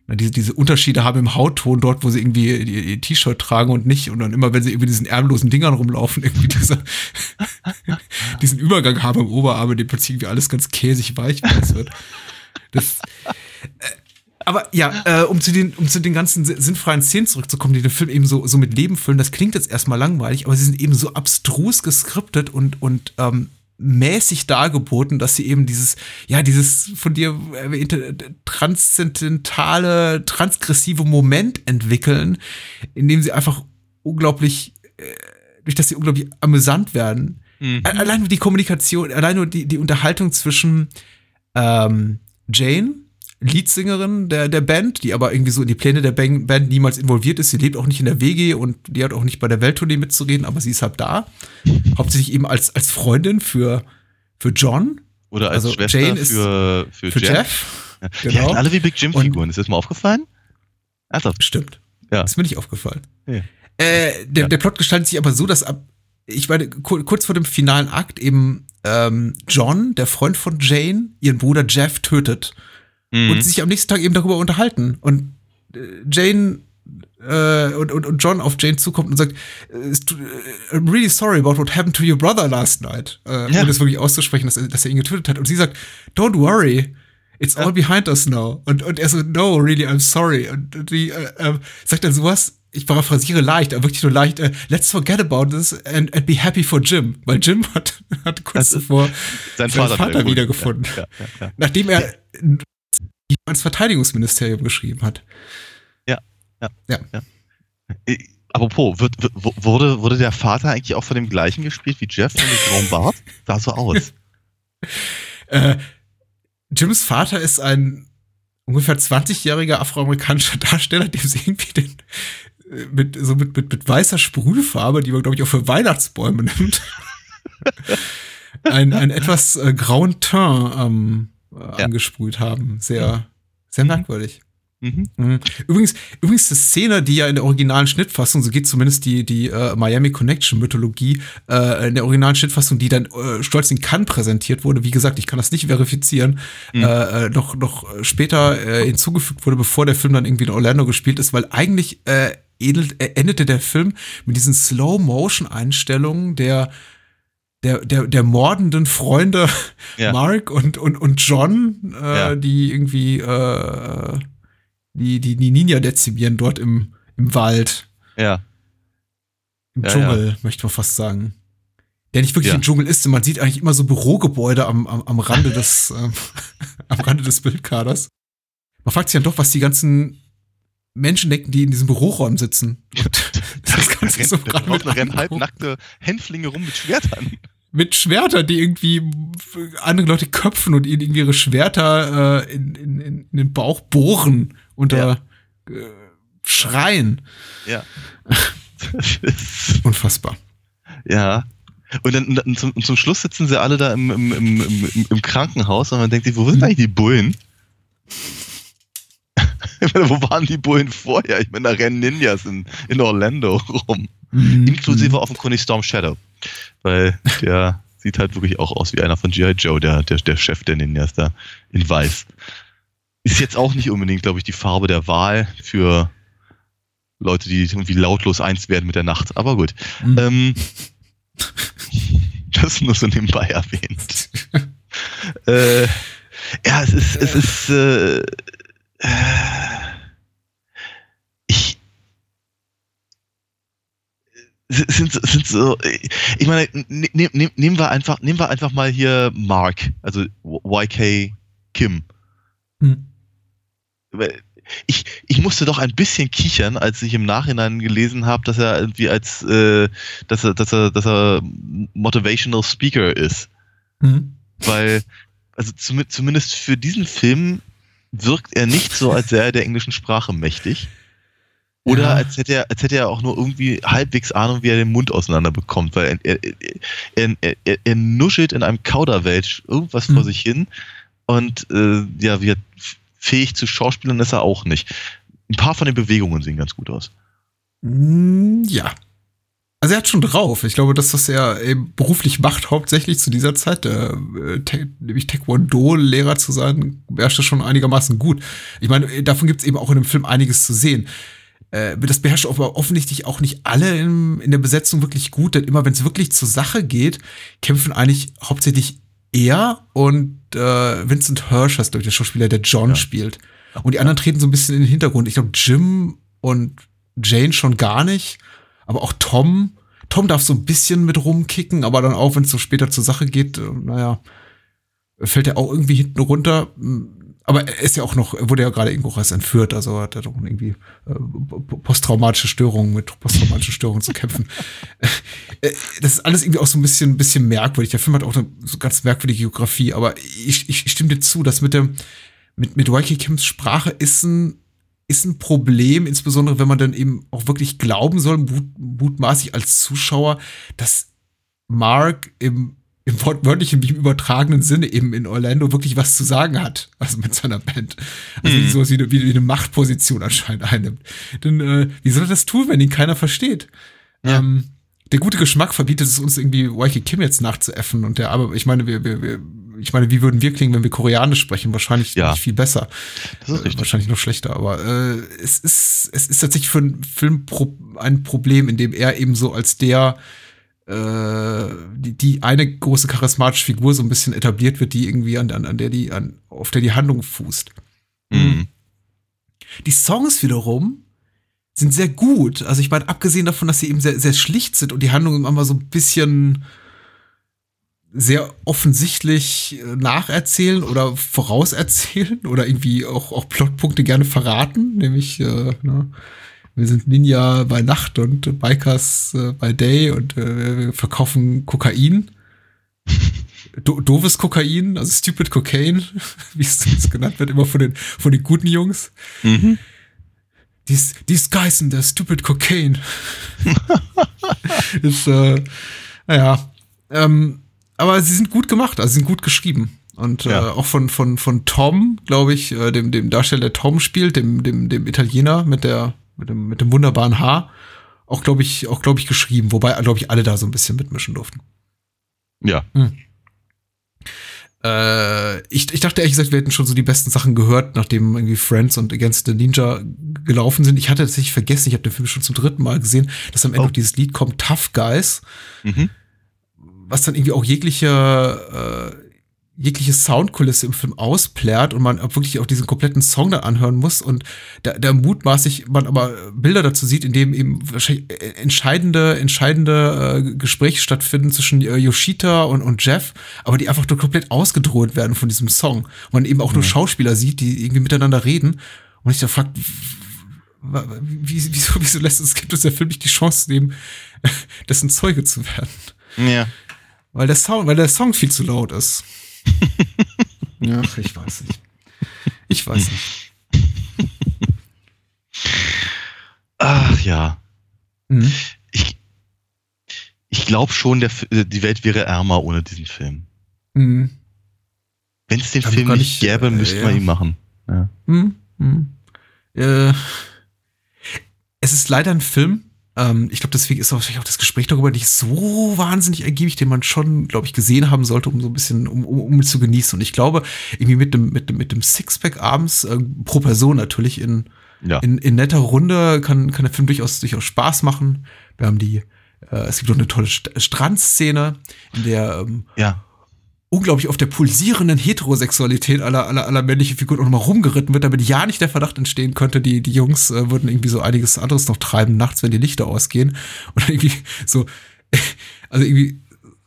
na, diese, diese Unterschiede haben im Hautton, dort, wo sie irgendwie ihr, T-Shirt tragen und nicht. Und dann immer, wenn sie irgendwie diesen ärmlosen Dingern rumlaufen, [laughs] irgendwie diese, [laughs] diesen Übergang haben im Oberarm, in dem plötzlich irgendwie alles ganz käsig weich wird. Das, äh, aber ja, äh, um, zu den, um zu den ganzen si- sinnfreien Szenen zurückzukommen, die den Film eben so, so mit Leben füllen, das klingt jetzt erstmal langweilig, aber sie sind eben so abstrus geskriptet und, und ähm, mäßig dargeboten, dass sie eben dieses, ja, dieses von dir erwähnte transzendentale, transgressive Moment entwickeln, in dem sie einfach unglaublich, äh, durch das sie unglaublich amüsant werden. A- Allein nur die Kommunikation, allein nur die, die Unterhaltung zwischen ähm, Jane, Leadsängerin der, der Band, die aber irgendwie so in die Pläne der Band niemals involviert ist. Sie lebt auch nicht in der WG und die hat auch nicht bei der Welttournee mitzureden, aber sie ist halt da. Hauptsächlich eben als, als Freundin für, für John, Oder als Also Schwester Jane ist für, für, für Jeff. Jeff. Ja. Die Genau. hatten alle wie Big Jim-Figuren. Ist das mal aufgefallen? Ernsthaft? Stimmt. Ja. Das ist mir nicht aufgefallen. Ja. Äh, der, Ja. der Plot gestaltet sich aber so, dass ab, ich meine, ku- kurz vor dem finalen Akt eben ähm, John, der Freund von Jane, ihren Bruder Jeff tötet. Mhm. und sich am nächsten Tag eben darüber unterhalten. Und äh, Jane äh, und, und, und John auf Jane zukommt und sagt, äh, äh, I'm really sorry about what happened to your brother last night. Äh, Ja. Um das wirklich auszusprechen, dass er, dass er ihn getötet hat. Und sie sagt, don't worry. It's all behind us now. Und, und er so, no, really, I'm sorry. Und die äh, äh, sagt dann sowas, ich paraphrasiere leicht, aber wirklich nur leicht, äh, let's forget about this and, and be happy for Jim. Weil Jim hat, hat kurz zuvor sein seinen Vater Vater, wiedergefunden. wiedergefunden. Ja, ja, ja. Nachdem er ins Verteidigungsministerium geschrieben hat. Ja, ja, Ja. Äh, Apropos, wird, wird, wurde, wurde der Vater eigentlich auch von dem gleichen gespielt wie Jeff, mit grauem Bart? Sah so aus. Äh, Jims Vater ist ein ungefähr 20-jähriger afroamerikanischer Darsteller, dem sie irgendwie den äh, mit, so mit, mit, mit weißer Sprühfarbe, die man, glaube ich, auch für Weihnachtsbäume nimmt, [laughs] ein, ein etwas äh, grauen Teint ähm, äh, Ja. angesprüht haben. Sehr, sehr merkwürdig. Mhm. Mhm. Übrigens, übrigens die Szene, die ja in der originalen Schnittfassung, so geht zumindest die, die äh, Miami Connection Mythologie, äh, in der originalen Schnittfassung, die dann äh, stolz in Cannes präsentiert wurde, wie gesagt, ich kann das nicht verifizieren, äh, äh, noch, noch später äh, hinzugefügt wurde, bevor der Film dann irgendwie in Orlando gespielt ist, weil eigentlich äh, ähnelt, äh, endete der Film mit diesen Slow-Motion-Einstellungen der der, der, der mordenden Freunde [laughs] Ja. Mark und, und, und John, äh, Ja. die irgendwie äh, die, die, die Ninja dezimieren dort im, im Wald, Ja. im Ja, Dschungel, möchte man fast sagen. Der nicht wirklich ein Dschungel ist, denn man sieht eigentlich immer so Bürogebäude am, am, am Rande des, ähm, [laughs] am Rande des Bildkaders. Man fragt sich dann doch, was die ganzen Menschen denken, die in diesem Büroraum sitzen. [laughs] Und das Ganze so da mit draußen rennen angucken. halbnackte Hänflinge rum mit Schwertern. Mit Schwertern, die irgendwie andere Leute köpfen und ihnen irgendwie ihre Schwerter äh, in, in, in den Bauch bohren unter äh, Schreien. Ja. [laughs] Unfassbar. ja. Und dann, und zum, und zum Schluss sitzen sie alle da im, im, im, im, im Krankenhaus und man denkt sich, wo sind eigentlich die Bullen? [laughs] Meine, wo waren die Bullen vorher? Ich meine, da rennen Ninjas in, in Orlando rum. Mhm. Inklusive offenkundig Storm Shadow. Weil der sieht halt wirklich auch aus wie einer von G.I. Joe, der, der, der Chef der Ninjas da in weiß. Ist jetzt auch nicht unbedingt, glaube ich, die Farbe der Wahl für Leute, die irgendwie lautlos eins werden mit der Nacht. Aber gut. Mhm. Ähm, [laughs] das nur so nebenbei erwähnt. [laughs] äh, ja, es ist, es ist, äh, äh, sind, sind so, ich meine, ne, ne, ne, nehmen wir einfach, nehmen wir einfach mal hier Mark, also YK Kim. Hm. Ich, ich musste doch ein bisschen kichern, als ich im Nachhinein gelesen habe, dass er irgendwie als, äh, dass er, dass er, dass er Motivational Speaker ist. Hm. Weil, also zum, zumindest für diesen Film wirkt er nicht so, als wäre er der englischen Sprache mächtig. Oder Ja. als hätte er, als hätte er auch nur irgendwie halbwegs Ahnung, wie er den Mund auseinander bekommt, weil er, er, er, er, er, nuschelt in einem Kauderwelsch irgendwas vor Mhm. sich hin und äh, ja, wie er fähig zu Schauspielern ist er auch nicht. Ein paar von den Bewegungen sehen ganz gut aus. Mm, Ja. Also er hat schon drauf. Ich glaube, das, was er eben beruflich macht, hauptsächlich zu dieser Zeit, der, äh, nämlich Taekwondo-Lehrer zu sein, das schon einigermaßen gut. Ich meine, davon gibt es eben auch in dem Film einiges zu sehen. Äh, das beherrscht aber offensichtlich auch nicht alle in, in der Besetzung wirklich gut, denn immer wenn es wirklich zur Sache geht, kämpfen eigentlich hauptsächlich er und äh, Vincent Hirsch, heißt glaube ich der Schauspieler, der John Ja. spielt. Und die anderen treten so ein bisschen in den Hintergrund. Ich glaube, Jim und Jane schon gar nicht, aber auch Tom. Tom darf so ein bisschen mit rumkicken, aber dann auch, wenn es so später zur Sache geht, äh, naja, fällt er auch irgendwie hinten runter. Aber er ist ja auch noch, wurde ja gerade irgendwo erst entführt, also hat er doch irgendwie äh, posttraumatische Störungen mit posttraumatischen Störungen zu kämpfen. Äh, das ist alles irgendwie auch so ein bisschen, ein bisschen merkwürdig. Der Film hat auch eine so ganz merkwürdige Geografie, aber ich, ich, ich stimme dir zu, dass mit dem, mit, mit Waikiki Kims Sprache ist ein, ist ein Problem, insbesondere wenn man dann eben auch wirklich glauben soll, mut, mutmaßlich als Zuschauer, dass Mark im, im wortwörtlichen wie im übertragenen Sinne eben in Orlando wirklich was zu sagen hat, also mit seiner Band. Also Mhm. sowas wie eine, wie eine Machtposition anscheinend einnimmt. Denn äh, wie soll er das tun, wenn ihn keiner versteht? Ja. Ähm, der gute Geschmack verbietet es uns irgendwie Waikiki Kim jetzt nachzuäffen und der aber ich meine wir, wir, wir ich meine wie würden wir klingen wenn wir Koreanisch sprechen wahrscheinlich Ja. nicht viel besser äh, wahrscheinlich noch schlechter, aber äh, es ist es ist tatsächlich für einen Film ein Problem, in dem er eben so als der die, die eine große charismatische Figur so ein bisschen etabliert wird, die irgendwie an, an, an der die an auf der die Handlung fußt. Mhm. Die Songs wiederum sind sehr gut. Also ich meine, abgesehen davon, dass sie eben sehr, sehr schlicht sind und die Handlung immer so ein bisschen sehr offensichtlich äh, nacherzählen oder vorauserzählen oder irgendwie auch, auch Plotpunkte gerne verraten, nämlich äh, ne, wir sind Ninja bei Nacht und Bikers äh, bei Day und äh, wir verkaufen Kokain. [laughs] Do doofes Kokain, also stupid Cocaine, [laughs] wie es genannt wird, immer von den, von den guten Jungs. Mhm. These, these guys in their stupid cocaine. [laughs] ist, äh, naja. Ähm, aber sie sind gut gemacht, also sie sind gut geschrieben. Und äh, Ja. auch von, von, von Tom, glaube ich, äh, dem, dem Darsteller, der Tom spielt, dem, dem, dem Italiener mit der, mit dem, mit dem wunderbaren Haar, auch, glaube ich, auch, glaube ich, geschrieben, wobei, glaube ich, alle da so ein bisschen mitmischen durften. Ja. Äh, ich, ich dachte ehrlich gesagt, wir hätten schon so die besten Sachen gehört, nachdem irgendwie Friends und Against the Ninja gelaufen sind. Ich hatte tatsächlich vergessen, ich habe den Film schon zum dritten Mal gesehen, dass am Ende Oh. noch dieses Lied kommt, Tough Guys, Mhm. was dann irgendwie auch jegliche, äh, jegliche Soundkulisse im Film ausplärt und man wirklich auch diesen kompletten Song dann anhören muss und da, da mutmaßlich man aber Bilder dazu sieht, in dem eben wahrscheinlich äh, entscheidende, entscheidende äh, Gespräche stattfinden zwischen äh, Yoshita und, und Jeff, aber die einfach nur komplett ausgedroht werden von diesem Song. Und man eben auch nur Schauspieler sieht, die irgendwie miteinander reden und ich da fragt, wie, wieso, wieso lässt es, gibt es der Film nicht die Chance nehmen, [laughs] dessen Zeuge zu werden? Ja. Weil der Sound, weil der Song viel zu laut ist. [laughs] ja, ich weiß nicht. Ich weiß nicht. Ach ja. Mhm. Ich, ich glaube schon, der, äh, die Welt wäre ärmer ohne diesen Film. Mhm. Wenn es den ich Film nicht gäbe, äh, müsste ja. man ihn machen. Ja. Mhm. Äh, es ist leider ein Film. Ähm, ich glaube, deswegen ist wahrscheinlich auch das Gespräch darüber nicht so wahnsinnig ergiebig, den man schon, glaube ich, gesehen haben sollte, um so ein bisschen, um, um, um zu genießen. Und ich glaube, irgendwie mit dem, mit dem, mit dem Sixpack abends, äh, pro Person natürlich in, Ja. in, in netter Runde kann, kann der Film durchaus, durchaus Spaß machen. Wir haben die, äh, es gibt auch eine tolle St Strandszene, in der ähm, ja. Unglaublich auf der pulsierenden Heterosexualität aller, aller, aller männlichen Figuren auch nochmal rumgeritten wird, damit ja nicht der Verdacht entstehen könnte, die, die Jungs äh, würden irgendwie so einiges anderes noch treiben nachts, wenn die Lichter ausgehen. Und irgendwie so, [laughs] also irgendwie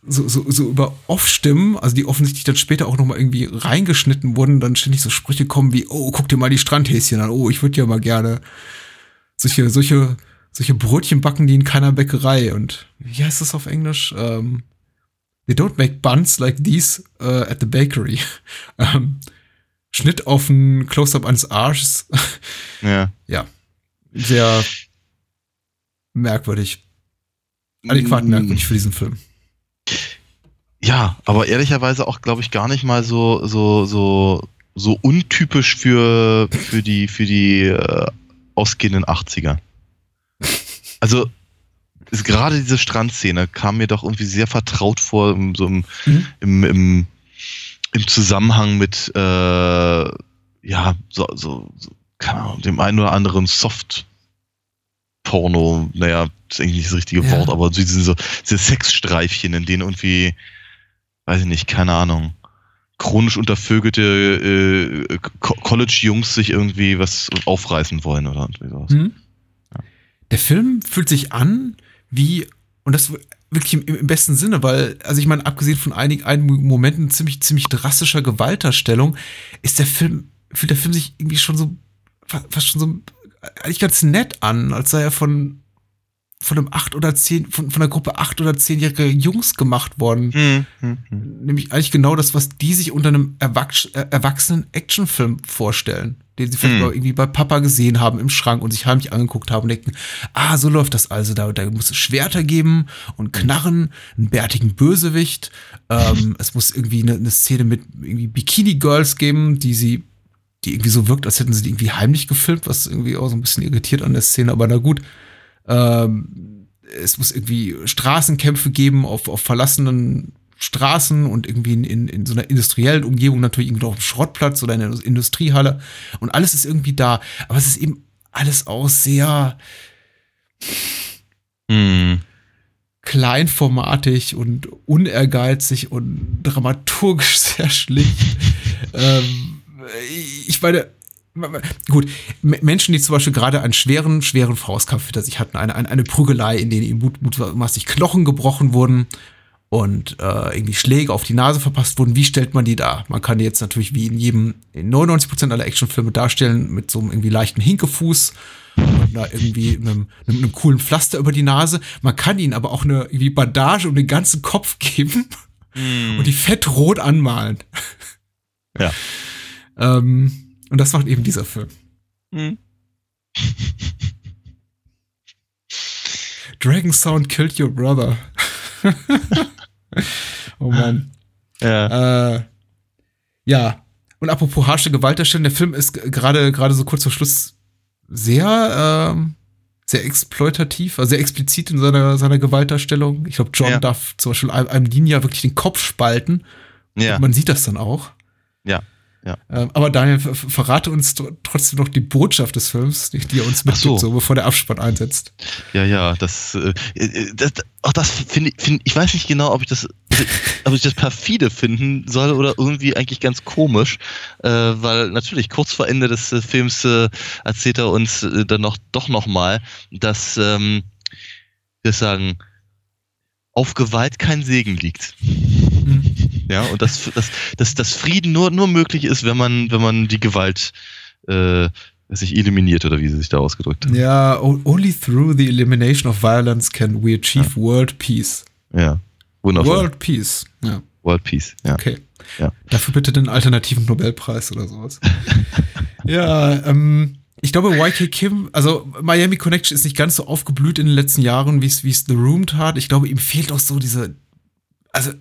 so, so, so über Off-Stimmen, also die offensichtlich dann später auch nochmal irgendwie reingeschnitten wurden, dann ständig so Sprüche kommen wie, oh, guck dir mal die Strandhäschen an, oh, ich würde ja mal gerne solche, solche, solche Brötchen backen, die in keiner Bäckerei. Und wie heißt das auf Englisch? Ähm, they don't make buns like these uh, at the bakery. ähm, [laughs] Schnitt auf ein Close-up eines Arsches. [laughs] Ja. ja. Sehr merkwürdig. Adäquat Mm. merkwürdig für diesen Film. Ja, aber ehrlicherweise auch, glaube ich, gar nicht mal so, so, so, so untypisch für, für die, für die äh, ausgehenden 80er. Also, gerade diese Strandszene kam mir doch irgendwie sehr vertraut vor, im, so im, Mhm. im, im, im Zusammenhang mit, äh, ja, so, so, so, Ahnung, dem einen oder anderen Soft- Porno, naja, ist eigentlich nicht das richtige Ja. Wort, aber so diese, so, diese Sexstreifchen, in denen irgendwie, weiß ich nicht, keine Ahnung, chronisch untervögelte äh, Co- College-Jungs sich irgendwie was aufreißen wollen oder irgendwie sowas. Hm? Der Film fühlt sich an wie, und das wirklich im, im besten Sinne, weil, also ich meine, abgesehen von einigen, einigen Momenten ziemlich, ziemlich drastischer Gewaltdarstellung, ist der Film, fühlt der Film sich irgendwie schon so, fa- fast schon so eigentlich ganz nett an, als sei er von, von einem acht oder zehn, von, von einer Gruppe acht oder zehnjähriger Jungs gemacht worden. Hm, hm, hm. Nämlich eigentlich genau das, was die sich unter einem Erwachs äh, erwachsenen Actionfilm vorstellen. Den sie vielleicht Hm. mal irgendwie bei Papa gesehen haben im Schrank und sich heimlich angeguckt haben und denken, ah, so läuft das also. Da, da muss es Schwerter geben und Knarren, einen bärtigen Bösewicht. Ähm, [laughs] es muss irgendwie eine, eine Szene mit irgendwie Bikini-Girls geben, die sie, die irgendwie so wirkt, als hätten sie die irgendwie heimlich gefilmt, was irgendwie auch so ein bisschen irritiert an der Szene, aber na gut. Ähm, es muss irgendwie Straßenkämpfe geben auf, auf verlassenen Straßen und irgendwie in, in, in so einer industriellen Umgebung natürlich irgendwie auf dem Schrottplatz oder in einer Industriehalle und alles ist irgendwie da. Aber es ist eben alles auch sehr Hm. kleinformatig und unehrgeizig und dramaturgisch [laughs] sehr schlicht. ähm, ich meine, gut, Menschen, die zum Beispiel gerade einen schweren, schweren Faustkampf hinter sich hatten, eine, eine, eine Prügelei, in denen ihnen mut- mutmaßlich Knochen gebrochen wurden und äh, irgendwie Schläge auf die Nase verpasst wurden, wie stellt man die dar? Man kann die jetzt natürlich wie in jedem, in 99% aller Actionfilme darstellen, mit so einem irgendwie leichten Hinkefuß und da irgendwie einem, einem, einem coolen Pflaster über die Nase. Man kann ihnen aber auch eine irgendwie Bandage um den ganzen Kopf geben und die fettrot anmalen. Ja. Ähm, und das macht eben dieser Film. Hm. [laughs] Dragon Sound killed your brother. [laughs] oh Mann. Ja. Äh, ja. Und apropos harsche Gewaltdarstellung, der Film ist gerade gerade so kurz vor Schluss sehr ähm, sehr exploitativ, also sehr explizit in seiner seiner Gewaltdarstellung. Ich glaube, John Ja. darf zum Beispiel einem, einem Ninja wirklich den Kopf spalten. ja. Und man sieht das dann auch. Ja. Ja. Ähm, aber Daniel, ver- ver- verrate uns tr- trotzdem noch die Botschaft des Films, die, er uns mitgibt, so. so. bevor der Abspann einsetzt. Ja, ja, das, äh, äh, das auch das finde ich, find, ich weiß nicht genau, ob ich das, ob ich das perfide finden soll oder irgendwie eigentlich ganz komisch, äh, weil natürlich kurz vor Ende des äh, Films äh, erzählt er uns äh, dann noch doch noch mal, dass, ähm, wir sagen, auf Gewalt kein Segen liegt. Ja, und dass, dass, dass, dass Frieden nur, nur möglich ist, wenn man, wenn man die Gewalt äh, sich eliminiert oder wie sie sich da ausgedrückt hat. Ja, only through the elimination of violence can we achieve world peace. Ja. Wundervoll. World, World peace. Ja, Peace, ja. okay. Ja. Dafür bitte den alternativen Nobelpreis oder sowas. [laughs] ja, ähm, ich glaube, YK Kim, also Miami Connection ist nicht ganz so aufgeblüht in den letzten Jahren, wie es wie es The Room tat. Ich glaube, ihm fehlt auch so diese, also ja,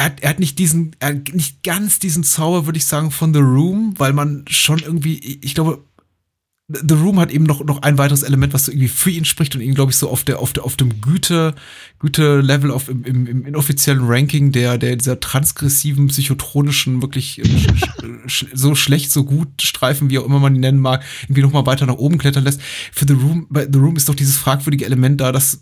er, hat, er hat nicht diesen, er hat nicht ganz diesen Zauber, würde ich sagen, von The Room, weil man schon irgendwie, ich glaube, The Room hat eben noch, noch ein weiteres Element, was so irgendwie für ihn spricht und ihn, glaube ich, so auf der, auf der, auf dem Güte, Güte-Level, auf, im, im, im inoffiziellen Ranking der, der, dieser transgressiven, psychotronischen, wirklich äh, sch, sch, so schlecht, so gut Streifen, wie auch immer man die nennen mag, irgendwie noch mal weiter nach oben klettern lässt. Für The Room, bei The Room ist doch dieses fragwürdige Element da, dass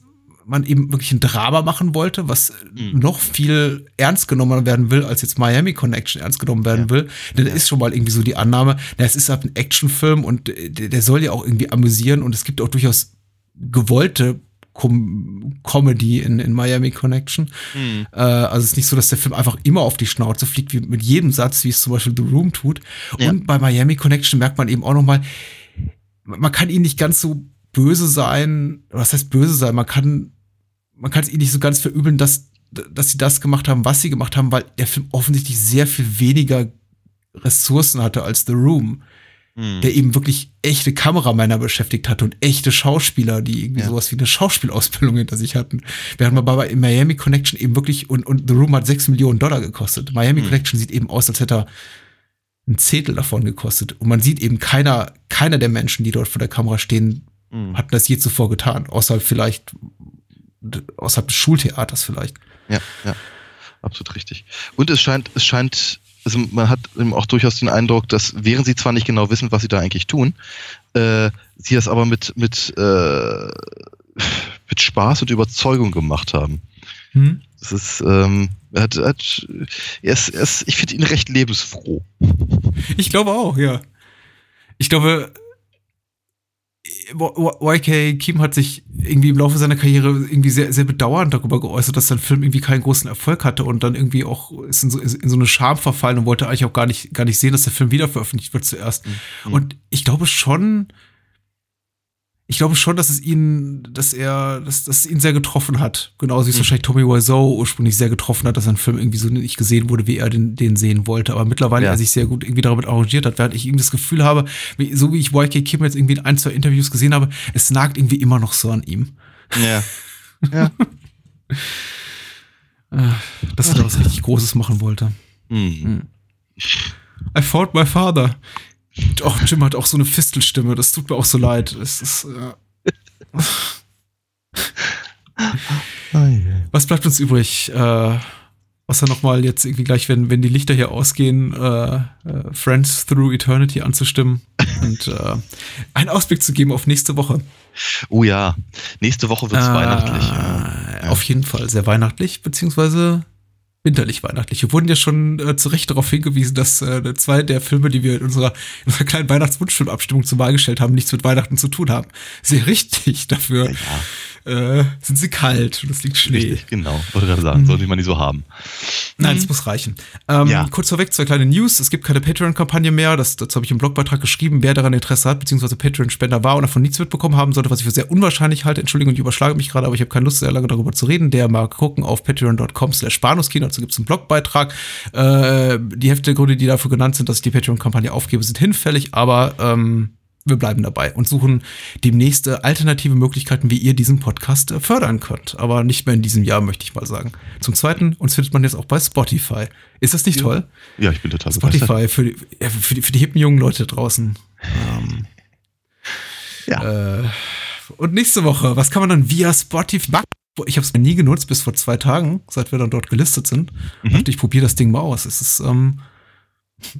man eben wirklich ein Drama machen wollte, was Mhm. noch viel ernst genommen werden will, als jetzt Miami Connection ernst genommen werden Ja. will. Denn da ist schon mal irgendwie so die Annahme, na, es ist halt ein Actionfilm und äh, der, der soll ja auch irgendwie amüsieren und es gibt auch durchaus gewollte Com Comedy in, in Miami Connection. Mhm. Äh, also es ist nicht so, dass der Film einfach immer auf die Schnauze fliegt, wie mit jedem Satz, wie es zum Beispiel The Room tut. Ja. Und bei Miami Connection merkt man eben auch noch mal, man kann ihn nicht ganz so böse sein. Was heißt böse sein? Man kann, man kann es ihnen nicht so ganz verübeln, dass, dass sie das gemacht haben, was sie gemacht haben, weil der Film offensichtlich sehr viel weniger Ressourcen hatte als The Room Mhm. der eben wirklich echte Kameramänner beschäftigt hatte und echte Schauspieler, die irgendwie Ja. sowas wie eine Schauspielausbildung hinter sich hatten. Während man bei Miami Connection eben wirklich, und, und The Room hat 6 Millionen Dollar gekostet. Miami Hm. Connection sieht eben aus, als hätte er ein Zehntel davon gekostet. Und man sieht eben keiner, keiner der Menschen, die dort vor der Kamera stehen, Mhm. hatten das je zuvor getan. Außer vielleicht, außerhalb des Schultheaters vielleicht. Ja, ja, absolut richtig. Und es scheint, es scheint, also man hat eben auch durchaus den Eindruck, dass während sie zwar nicht genau wissen, was sie da eigentlich tun, äh, sie das aber mit mit äh, mit Spaß und Überzeugung gemacht haben. Hm? Das ist, ähm, er hat, er hat, er ist, er ist, ich finde ihn recht lebensfroh. Ich glaube auch, ja. Ich glaube, YK Kim hat sich irgendwie im Laufe seiner Karriere irgendwie sehr, sehr bedauernd darüber geäußert, dass sein Film irgendwie keinen großen Erfolg hatte und dann irgendwie auch ist in so, in so eine Scham verfallen und wollte eigentlich auch gar nicht, gar nicht sehen, dass der Film wieder veröffentlicht wird zuerst. Mhm. Und ich glaube schon, ich glaube schon, dass es ihn, dass er, dass, dass es ihn sehr getroffen hat. Genauso wie es Mhm. wahrscheinlich Tommy Wiseau ursprünglich sehr getroffen hat, dass sein Film irgendwie so nicht gesehen wurde, wie er den, den sehen wollte. Aber mittlerweile Ja. er sich sehr gut irgendwie damit arrangiert hat, während ich irgendwie das Gefühl habe, wie, so wie ich YK Kim jetzt irgendwie in ein, zwei Interviews gesehen habe, es nagt irgendwie immer noch so an ihm. Ja. [laughs] ja. Dass er da was richtig Großes machen wollte. Mhm. I found my father. Och, Jim hat auch so eine Fistelstimme, das tut mir auch so leid. Es ist, äh, Was bleibt uns übrig? Äh, außer nochmal jetzt irgendwie gleich, wenn, wenn die Lichter hier ausgehen, äh, äh, Friends Through Eternity anzustimmen und äh, einen Ausblick zu geben auf nächste Woche. Oh ja, nächste Woche wird's Äh, weihnachtlich. Ja. Auf jeden Fall sehr weihnachtlich, beziehungsweise winterlich weihnachtlich. Wir wurden ja schon äh, zu Recht darauf hingewiesen, dass äh, zwei der Filme, die wir in unserer, in unserer kleinen Weihnachtswunschfilmabstimmung zur Wahl gestellt haben, nichts mit Weihnachten zu tun haben. Sehr richtig. Dafür äh, sind sie kalt und es liegt Schnee. Richtig, genau. Wollte gerade sagen, sollte man nicht so haben. Nein, es muss reichen. Ähm, Ja. Kurz vorweg, zwei kleine News. Es gibt keine Patreon-Kampagne mehr. Das, dazu habe ich im Blogbeitrag geschrieben. Wer daran Interesse hat, beziehungsweise Patreon-Spender war und davon nichts mitbekommen haben sollte, was ich für sehr unwahrscheinlich halte. Entschuldigung, ich überschlage mich gerade, aber ich habe keine Lust, sehr lange darüber zu reden. Der mag gucken auf patreon.com slash. Dazu gibt es einen Blogbeitrag. Äh, die Hälfte der Gründe, die dafür genannt sind, dass ich die Patreon-Kampagne aufgebe, sind hinfällig, aber ähm, wir bleiben dabei und suchen demnächst äh, alternative Möglichkeiten, wie ihr diesen Podcast äh, fördern könnt. Aber nicht mehr in diesem Jahr, möchte ich mal sagen. Zum Zweiten, uns findet man jetzt auch bei Spotify. Ist das nicht toll? Ja, ich bin total begeistert. Spotify für die, ja, für die, für die hippen jungen Leute draußen. Ähm, Ja. äh, und nächste Woche, was kann man dann via Spotify? Ich habe es nie genutzt, bis vor zwei Tagen, seit wir dann dort gelistet sind. Mhm. Dachte ich, probiere das Ding mal aus. Es ist, ähm,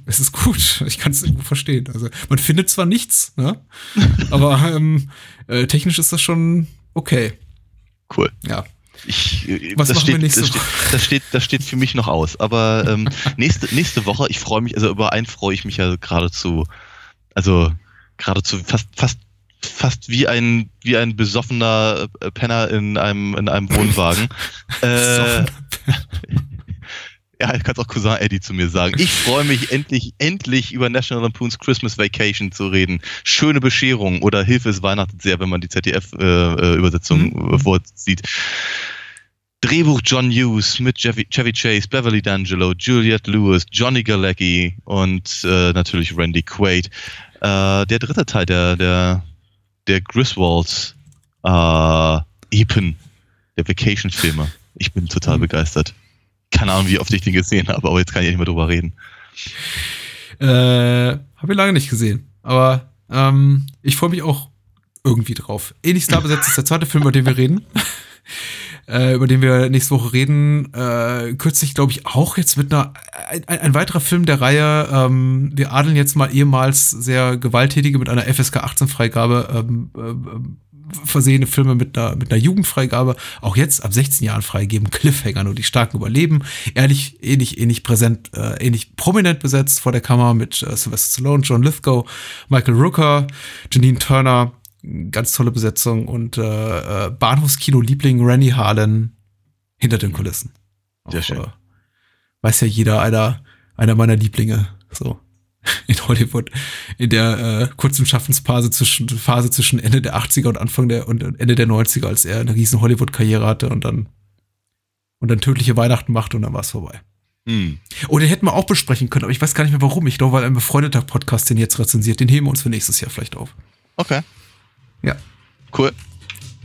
es ist gut. Ich kann es irgendwo verstehen. Also man findet zwar nichts, ne? aber [laughs] ähm, äh, technisch ist das schon okay. Cool. Ja. Ich, äh, Was das, machen wir steht, nächste das, steht, das, steht, das steht für mich noch aus. Aber ähm, [laughs] nächste, nächste Woche, ich freue mich, also über einen freue ich mich ja geradezu, also geradezu fast, fast, fast wie ein, wie ein besoffener äh, Penner in einem, in einem Wohnwagen. [laughs] äh, ja, du kannst auch Cousin Eddie zu mir sagen. Ich freue mich endlich, endlich über National Lampoon's Christmas Vacation zu reden. Schöne Bescherung oder Hilfe ist Weihnachten sehr, wenn man die ZDF-Übersetzung äh, vorsieht. Drehbuch John Hughes mit Chevy, Chevy Chase, Beverly D'Angelo, Juliette Lewis, Johnny Galecki und äh, natürlich Randy Quaid. Äh, der dritte Teil der, der, der Griswolds äh, Epen, der Vacation-Filme. Ich bin total Mhm. begeistert. Keine Ahnung, wie oft ich den gesehen habe, aber jetzt kann ich nicht mehr drüber reden. Äh, habe ich lange nicht gesehen. Aber ähm, ich freue mich auch irgendwie drauf. Ähnlich Star besetzt ist der zweite Film, über den wir reden. [laughs] äh, über den wir nächste Woche reden. Äh, kürzlich, glaube ich, auch jetzt mit einer ein, ein weiterer Film der Reihe. Ähm, wir adeln jetzt mal ehemals sehr gewalttätige mit einer FSK 18 Freigabe ähm, ähm, versehene Filme mit einer, mit einer Jugendfreigabe auch jetzt ab 16 Jahren freigeben. Cliffhanger nur die Starken überleben. Ehrlich, ähnlich, ähnlich präsent, äh, ähnlich prominent besetzt vor der Kamera mit äh, Sylvester Stallone, John Lithgow, Michael Rooker, Janine Turner, ganz tolle Besetzung und äh, äh, Bahnhofskino-Liebling Rennie Harlan hinter den Kulissen. Sehr schön. äh, weiß ja jeder, einer, einer meiner Lieblinge, so in Hollywood, in der äh, kurzen Schaffensphase zwischen, Phase zwischen Ende der 80er und Anfang der und Ende der 90er, als er eine riesen Hollywood-Karriere hatte und dann und dann tödliche Weihnachten machte und dann war es vorbei. Hm. Oh, den hätten wir auch besprechen können, aber ich weiß gar nicht mehr warum. Ich glaube, weil ein befreundeter Podcast den jetzt rezensiert, den heben wir uns für nächstes Jahr vielleicht auf. Okay, Ja. cool.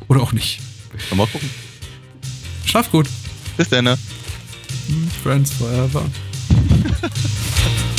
Oder auch nicht. Mal gucken. Schlaf gut. Bis dann. ne? Friends forever. [laughs]